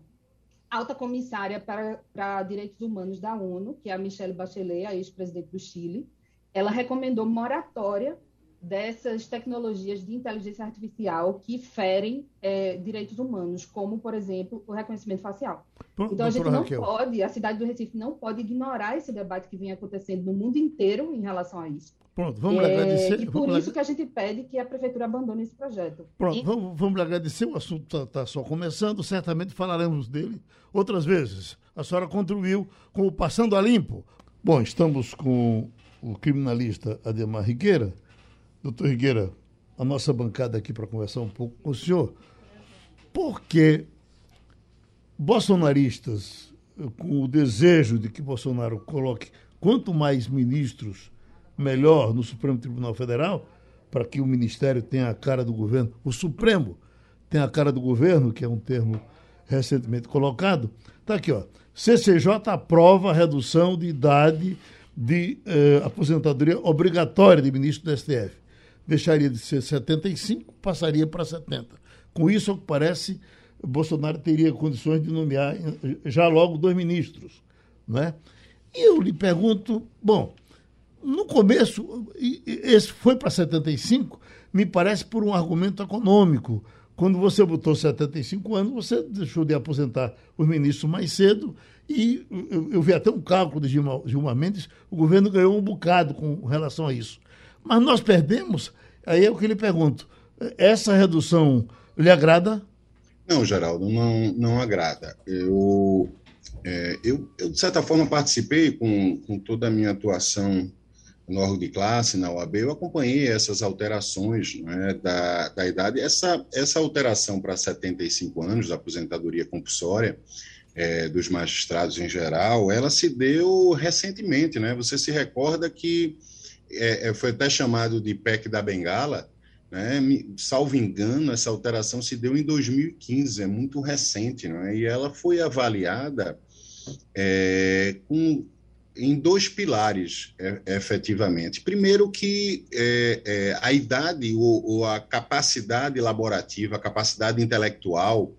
alta comissária para, para direitos humanos da ONU, que é a Michelle Bachelet, a ex-presidente do Chile, ela recomendou moratória dessas tecnologias de inteligência artificial que ferem é, direitos humanos, como, por exemplo, o reconhecimento facial. então, a gente não Raquel. pode, a cidade do Recife não pode ignorar esse debate que vem acontecendo no mundo inteiro em relação a isso. Pronto, vamos é, agradecer. E por isso que a gente pede que a prefeitura abandone esse projeto. Pronto, e... vamos, vamos agradecer. O assunto está tá só começando, certamente falaremos dele outras vezes. A senhora contribuiu com o Passando a Limpo. Bom, estamos com o criminalista Ademar Riqueira Doutor Rigueira, a nossa bancada aqui para conversar um pouco com o senhor. Por que bolsonaristas, com o desejo de que Bolsonaro coloque quanto mais ministros, melhor no Supremo Tribunal Federal, para que o ministério tenha a cara do governo, o Supremo tenha a cara do governo, que é um termo recentemente colocado, está aqui, ó. CCJ aprova a redução de idade de eh, aposentadoria obrigatória de ministro do STF deixaria de ser 75, passaria para 70. Com isso, ao que parece, Bolsonaro teria condições de nomear já logo dois ministros. Né? E eu lhe pergunto, bom, no começo, esse foi para 75, me parece por um argumento econômico. Quando você botou 75 anos, você deixou de aposentar os ministros mais cedo e eu, eu vi até um cálculo de Gilmar Mendes, o governo ganhou um bocado com relação a isso. Mas nós perdemos. Aí é o que lhe pergunto: essa redução lhe agrada? Não, Geraldo, não, não agrada. Eu, é, eu, eu, de certa forma, participei com, com toda a minha atuação no órgão de classe, na OAB, eu acompanhei essas alterações né, da, da idade. Essa, essa alteração para 75 anos da aposentadoria compulsória é, dos magistrados em geral, ela se deu recentemente. Né? Você se recorda que é, é, foi até chamado de PEC da Bengala, né? salvo engano, essa alteração se deu em 2015, é muito recente, não é? e ela foi avaliada é, com, em dois pilares, é, efetivamente. Primeiro, que é, é, a idade ou, ou, a capacidade laborativa, a capacidade intelectual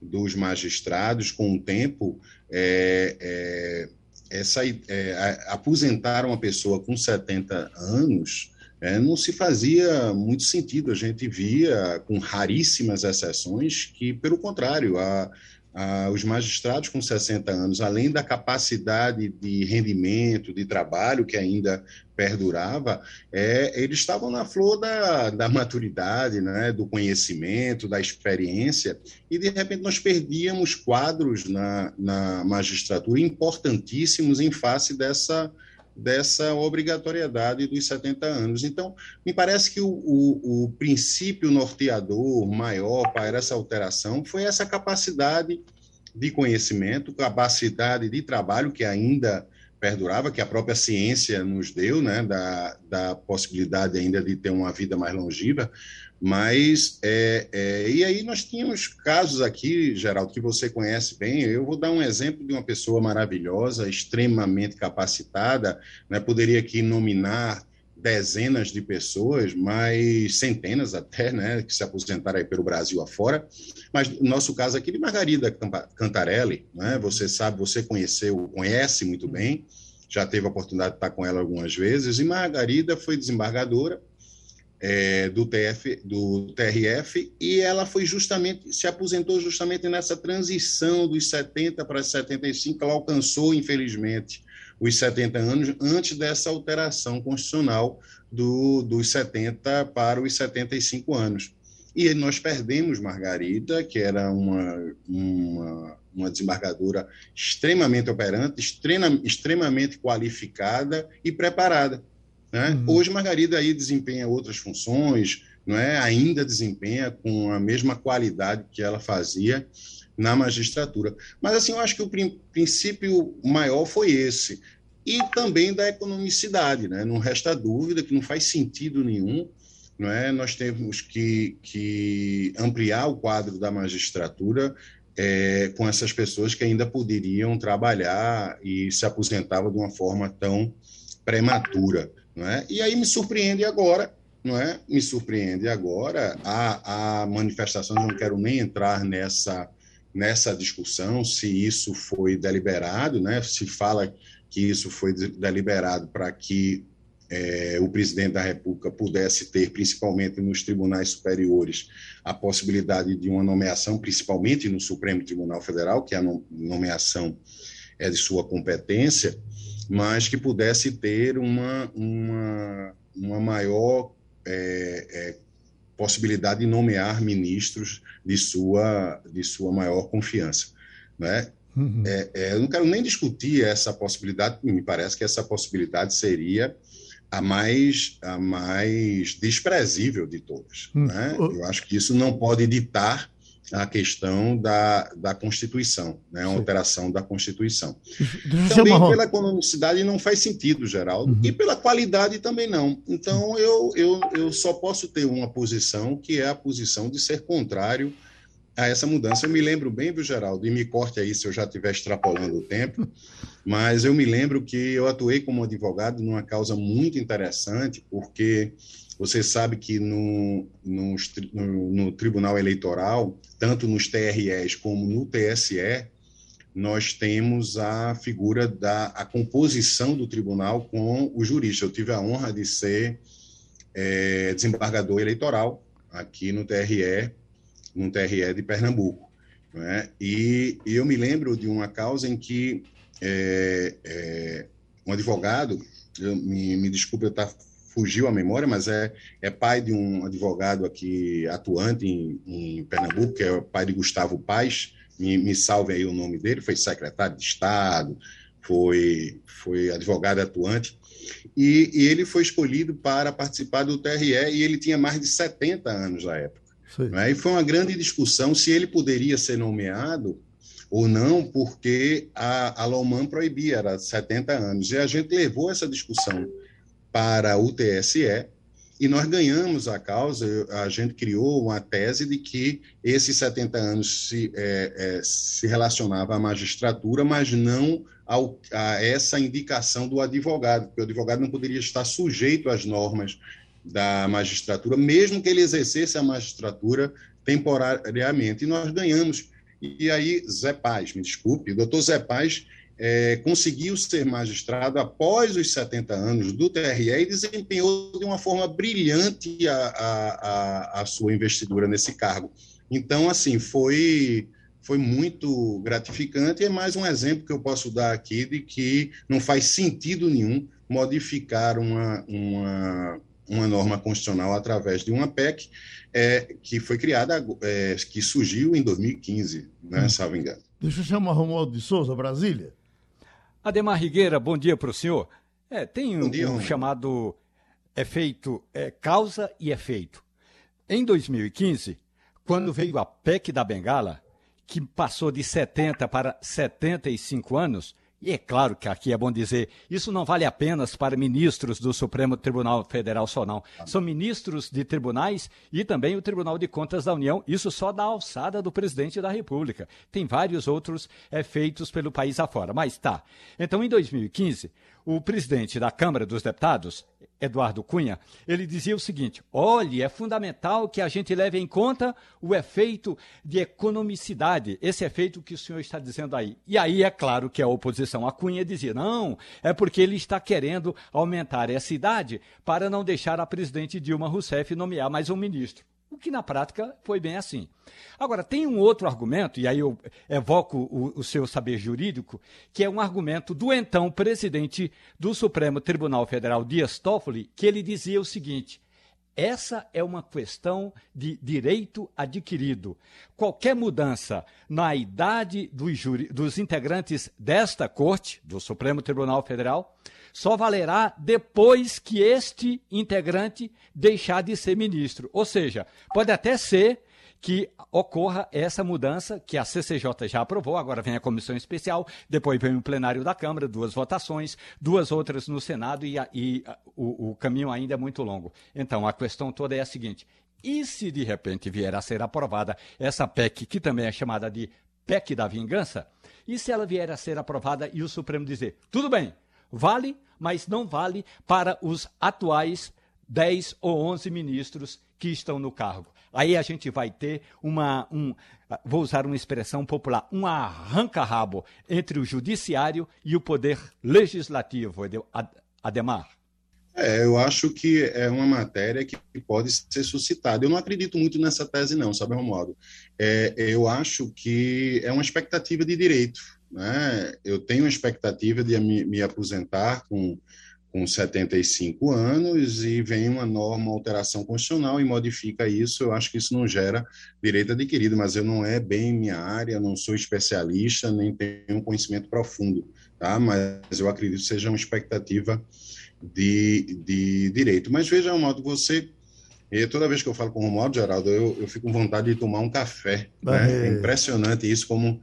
dos magistrados, com o tempo, é, é, essa, é, aposentar uma pessoa com 70 anos é, não se fazia muito sentido. A gente via, com raríssimas exceções, que, pelo contrário, a, a, os magistrados com 60 anos, além da capacidade de rendimento, de trabalho que ainda perdurava, é, eles estavam na flor da, da maturidade, né, do conhecimento, da experiência, e de repente nós perdíamos quadros na, na magistratura importantíssimos em face dessa dessa obrigatoriedade dos 70 anos. Então, me parece que o, o, o, princípio norteador maior para essa alteração foi essa capacidade de conhecimento, capacidade de trabalho que ainda perdurava, que a própria ciência nos deu, né, da, da possibilidade ainda de ter uma vida mais longeva, mas, é, é, e aí nós tínhamos casos aqui, Geraldo, que você conhece bem. Eu vou dar um exemplo de uma pessoa maravilhosa, extremamente capacitada, né? poderia aqui nominar dezenas de pessoas, mas centenas até, né, que se aposentaram aí pelo Brasil afora. Mas no nosso caso aqui de Margarida Cantarelli, né, você sabe, você conheceu, conhece muito bem, já teve a oportunidade de estar com ela algumas vezes, e Margarida foi desembargadora, é, do, TF, do TRF e ela foi justamente, se aposentou justamente nessa transição dos 70 para 75, ela alcançou, infelizmente, os 70 anos antes dessa alteração constitucional do, dos 70 para os 75 anos. E nós perdemos Margarida, que era uma, uma, uma desembargadora extremamente operante, extrema, extremamente qualificada e preparada. Né? Uhum. Hoje, Margarida aí desempenha outras funções, não é? ainda desempenha com a mesma qualidade que ela fazia na magistratura. Mas, assim, eu acho que o princípio maior foi esse. E também da economicidade, né? não resta dúvida que não faz sentido nenhum não é? nós temos que, que ampliar o quadro da magistratura é, com essas pessoas que ainda poderiam trabalhar e se aposentavam de uma forma tão prematura. Não é? E aí me surpreende agora, não é? Me surpreende agora a, a manifestação, não quero nem entrar nessa, nessa discussão se isso foi deliberado, né? Se fala que isso foi deliberado para que é, o presidente da República pudesse ter, principalmente nos tribunais superiores, a possibilidade de uma nomeação, principalmente no Supremo Tribunal Federal, que a nomeação é de sua competência, mas que pudesse ter uma, uma, uma maior é, é, possibilidade de nomear ministros de sua, de sua maior confiança. Né? Uhum. É, é, eu não quero nem discutir essa possibilidade, me parece que essa possibilidade seria a mais, a mais desprezível de todas. Uhum. Né? Eu acho que isso não pode ditar a questão da, da Constituição, né, a alteração da Constituição. Também pela economicidade não faz sentido, Geraldo, uhum. e pela qualidade também não. Então, eu, eu, eu só posso ter uma posição que é a posição de ser contrário a essa mudança. Eu me lembro bem, viu, Geraldo, e me corte aí se eu já estiver extrapolando o tempo, mas eu me lembro que eu atuei como advogado numa causa muito interessante, porque você sabe que no, no, no, Tribunal Eleitoral, tanto nos TREs como no TSE, nós temos a figura da a composição do tribunal com o jurista. Eu tive a honra de ser é, desembargador eleitoral aqui no TRE, no TRE de Pernambuco. Né? E, eu me lembro de uma causa em que é, é, um advogado, eu, me, me desculpe eu estar fugiu a memória, mas é, é pai de um advogado aqui atuante em, em Pernambuco, que é o pai de Gustavo Paz, me, me salve aí o nome dele, foi secretário de Estado, foi, foi advogado atuante, e, e, ele foi escolhido para participar do TRE, e ele tinha mais de 70 anos na época. Né? E foi uma grande discussão se ele poderia ser nomeado ou não, porque a, a Loman proibia, era 70 anos. E a gente levou essa discussão para o TSE e nós ganhamos a causa. A gente criou uma tese de que esses 70 anos se, é, é, se relacionava à magistratura, mas não ao, a essa indicação do advogado, porque o advogado não poderia estar sujeito às normas da magistratura, mesmo que ele exercesse a magistratura temporariamente. E nós ganhamos. E aí, Zé Paz, me desculpe, o doutor Zé Paz é, conseguiu ser magistrado após os 70 anos do TRE e desempenhou de uma forma brilhante a, a, a, sua investidura nesse cargo. Então, assim, foi foi muito gratificante e é mais um exemplo que eu posso dar aqui de que não faz sentido nenhum modificar uma, uma, uma norma constitucional através de uma PEC é, que foi criada, é, que surgiu em 2015, né, hum. salvo engano. Deixa eu chamar Romualdo de Souza, Brasília. Ademar Rigueira, bom dia para o senhor. É, tem um, dia, um chamado efeito é, causa e efeito. Em 2015, quando veio a PEC da Bengala, que passou de 70 para 75 anos, e é claro que aqui é bom dizer, isso não vale apenas para ministros do Supremo Tribunal Federal só não. São ministros de tribunais e também o Tribunal de Contas da União, isso só da alçada do presidente da República. Tem vários outros é, feitos pelo país afora, mas tá. Então, em 2015, o presidente da Câmara dos Deputados, Eduardo Cunha, ele dizia o seguinte: olhe, é fundamental que a gente leve em conta o efeito de economicidade, esse efeito que o senhor está dizendo aí. E aí é claro que a oposição a Cunha dizia: não, é porque ele está querendo aumentar essa idade para não deixar a presidente Dilma Rousseff nomear mais um ministro o que na prática foi bem assim. Agora, tem um outro argumento, e aí eu evoco o, o, seu saber jurídico, que é um argumento do então presidente do Supremo Tribunal Federal, Dias Toffoli, que ele dizia o seguinte: essa é uma questão de direito adquirido. Qualquer mudança na idade dos, dos integrantes desta Corte, do Supremo Tribunal Federal, só valerá depois que este integrante deixar de ser ministro. Ou seja, pode até ser que ocorra essa mudança que a CCJ já aprovou, agora vem a comissão especial, depois vem o plenário da Câmara, duas votações, duas outras no Senado e, a, e a, o, o caminho ainda é muito longo. Então, a questão toda é a seguinte: e se de repente vier a ser aprovada essa PEC, que também é chamada de PEC da vingança, e se ela vier a ser aprovada e o Supremo dizer, tudo bem, Vale, mas não vale para os atuais 10 ou 11 ministros que estão no cargo. Aí a gente vai ter uma, um, vou usar uma expressão popular, um arranca-rabo entre o judiciário e o poder legislativo, Ademar. É, eu acho que é uma matéria que pode ser suscitada. Eu não acredito muito nessa tese, não, sabe, Romualdo? É, eu acho que é uma expectativa de direito. Né? Eu tenho a expectativa de me, me aposentar com, com 75 anos e vem uma norma, alteração constitucional e modifica isso. Eu acho que isso não gera direito adquirido, mas eu não é bem minha área, não sou especialista, nem tenho um conhecimento profundo, tá? Mas eu acredito que seja uma expectativa de, de direito. Mas veja, Romualdo, você. E toda vez que eu falo com o Romualdo, Geraldo, eu, eu fico com vontade de tomar um café. Né? É impressionante isso, como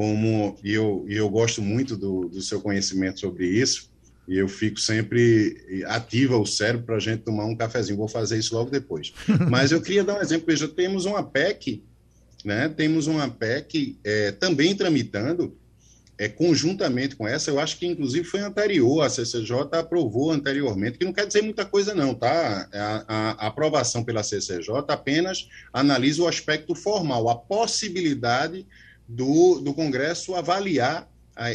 como e eu, eu gosto muito do, do seu conhecimento sobre isso, e eu fico sempre ativa o cérebro para a gente tomar um cafezinho. Vou fazer isso logo depois. Mas eu queria dar um exemplo. Veja, temos uma PEC, né? Temos uma PEC é, também tramitando é, conjuntamente com essa. Eu acho que inclusive foi anterior. A CCJ aprovou anteriormente, que não quer dizer muita coisa não, tá? A, a, a aprovação pela CCJ apenas analisa o aspecto formal, a possibilidade do, do Congresso avaliar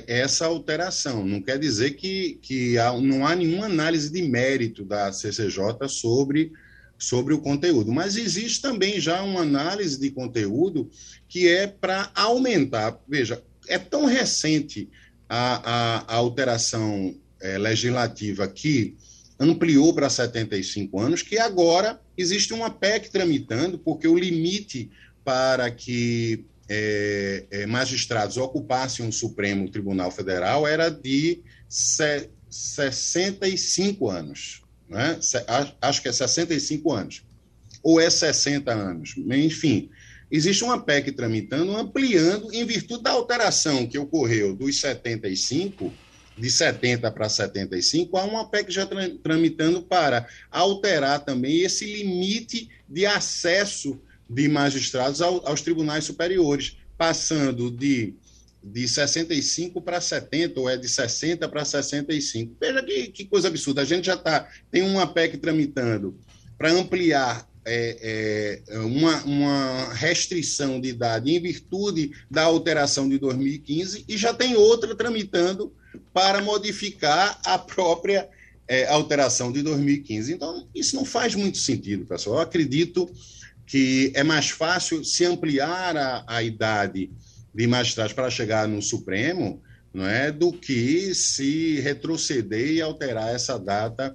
essa alteração. Não quer dizer que, que há, não há nenhuma análise de mérito da CCJ sobre, sobre o conteúdo, mas existe também já uma análise de conteúdo que é para aumentar. Veja, é tão recente a, a, a alteração é, legislativa que ampliou para 75 anos, que agora existe uma PEC tramitando, porque o limite para que é, é, magistrados ocupassem um Supremo Tribunal Federal era de se, 65 anos. Né? Acho que é 65 anos. Ou é 60 anos. Enfim, existe uma PEC tramitando, ampliando, em virtude da alteração que ocorreu dos 75, de 70 para 75, há uma PEC já tramitando para alterar também esse limite de acesso de magistrados ao, aos tribunais superiores, passando de, de 65 para 70, ou é de 60 para 65. Veja que, que coisa absurda. A gente já tá, tem uma PEC tramitando para ampliar é, é, uma, uma restrição de idade em virtude da alteração de 2015 e já tem outra tramitando para modificar a própria é, alteração de 2015. Então, isso não faz muito sentido, pessoal. Eu acredito que é mais fácil se ampliar a, a idade de magistrados para chegar no Supremo não é, do que se retroceder e alterar essa data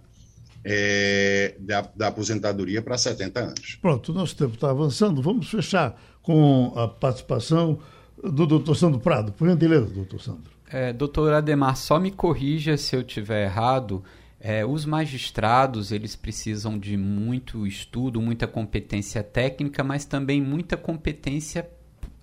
é, da, da, aposentadoria para 70 anos. Pronto, o nosso tempo está avançando. Vamos fechar com a participação do doutor Sandro Prado. Por gentileza, doutor Sandro. É, doutor Ademar, só me corrija se eu tiver errado. É, os magistrados eles precisam de muito estudo, muita competência técnica, mas também muita competência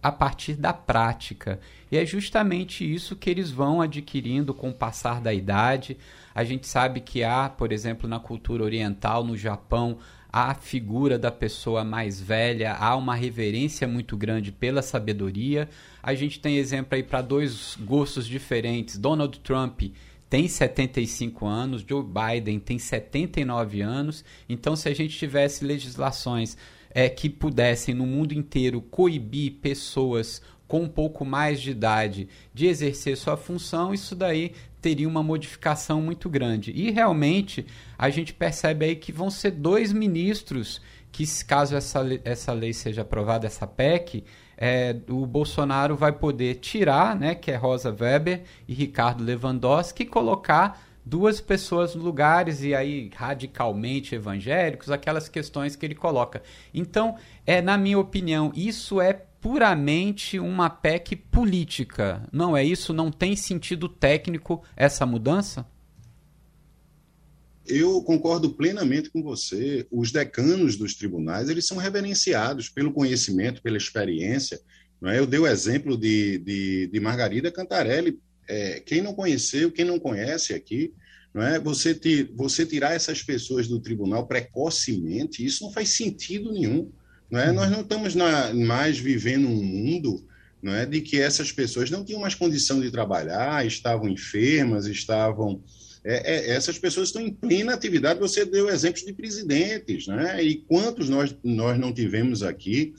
a partir da prática. E é justamente isso que eles vão adquirindo com o passar da idade. A gente sabe que há, por exemplo, na cultura oriental, no Japão, a figura da pessoa mais velha, há uma reverência muito grande pela sabedoria. A gente tem exemplo aí para dois gostos diferentes. Donald Trump tem 75 anos, Joe Biden tem 79 anos. Então, se a gente tivesse legislações é, que pudessem no mundo inteiro coibir pessoas com um pouco mais de idade de exercer sua função, isso daí teria uma modificação muito grande. E realmente a gente percebe aí que vão ser dois ministros que, caso essa, essa lei seja aprovada, essa PEC, é, o Bolsonaro vai poder tirar, né, que é Rosa Weber e Ricardo Lewandowski, e colocar duas pessoas no lugares e aí radicalmente evangélicos, aquelas questões que ele coloca. Então, é na minha opinião, isso é puramente uma PEC política. Não é isso? Não tem sentido técnico essa mudança? Eu concordo plenamente com você. Os decanos dos tribunais eles são reverenciados pelo conhecimento, pela experiência. Não é? Eu dei o exemplo de, de, de Margarida Cantarelli. É, quem não conheceu, quem não conhece aqui, não é? Você, te, você tirar essas pessoas do tribunal precocemente, isso não faz sentido nenhum. Não é? Uhum. Nós não estamos na, mais vivendo um mundo não é, de que essas pessoas não tinham mais condição de trabalhar, estavam enfermas, estavam. É, é, essas pessoas estão em plena atividade. Você deu exemplos de presidentes, né? E quantos nós, nós não tivemos aqui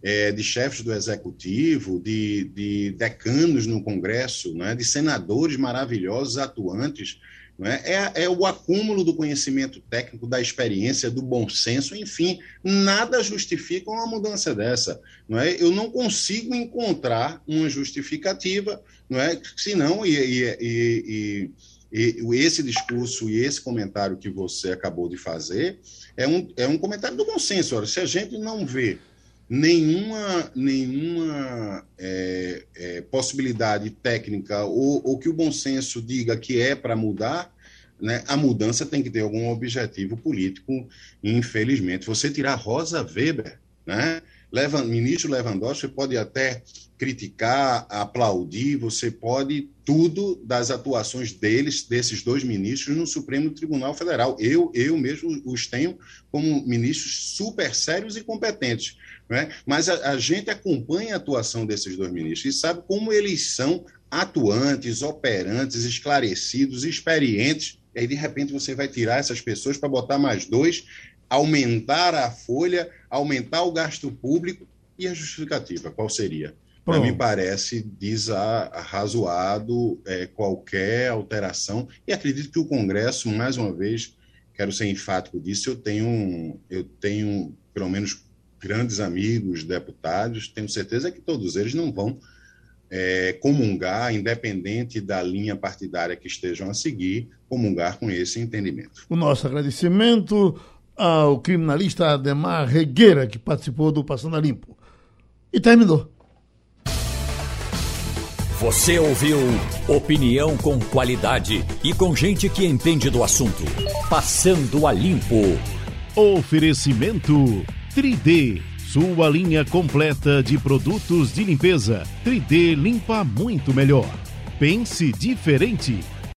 é, de chefes do executivo, de, de decanos no Congresso, né? de senadores maravilhosos, atuantes, é? É, é? o acúmulo do conhecimento técnico, da experiência, do bom senso, enfim, nada justifica uma mudança dessa. Não é? Eu não consigo encontrar uma justificativa, não é? senão, e, e, e, e esse discurso e esse comentário que você acabou de fazer é um, é um comentário do bom senso. Olha, se a gente não vê nenhuma, nenhuma é, é, possibilidade técnica ou, ou, que o bom senso diga que é para mudar, né, a mudança tem que ter algum objetivo político. Infelizmente, você tirar Rosa Weber, né, ministro Lewandowski pode até criticar, aplaudir, você pode tudo das atuações deles, desses dois ministros, no Supremo Tribunal Federal. Eu, eu mesmo os tenho como ministros super sérios e competentes. Né? Mas a, a gente acompanha a atuação desses dois ministros e sabe como eles são atuantes, operantes, esclarecidos, experientes. E aí, de repente, você vai tirar essas pessoas para botar mais dois, aumentar a folha, aumentar o gasto público. E a justificativa, qual seria? Para mim parece desarrazoado é, qualquer alteração. E acredito que o Congresso, mais uma vez, quero ser enfático disso, eu tenho, eu tenho pelo menos grandes amigos, deputados, tenho certeza que todos eles não vão é, comungar, independente da linha partidária que estejam a seguir, comungar com esse entendimento. O nosso agradecimento ao criminalista Ademar Regueira, que participou do Passando a Limpo. E terminou. Você ouviu opinião com qualidade e com gente que entende do assunto. Passando a Limpo. Oferecimento 3D, sua linha completa de produtos de limpeza. 3D limpa muito melhor. Pense diferente.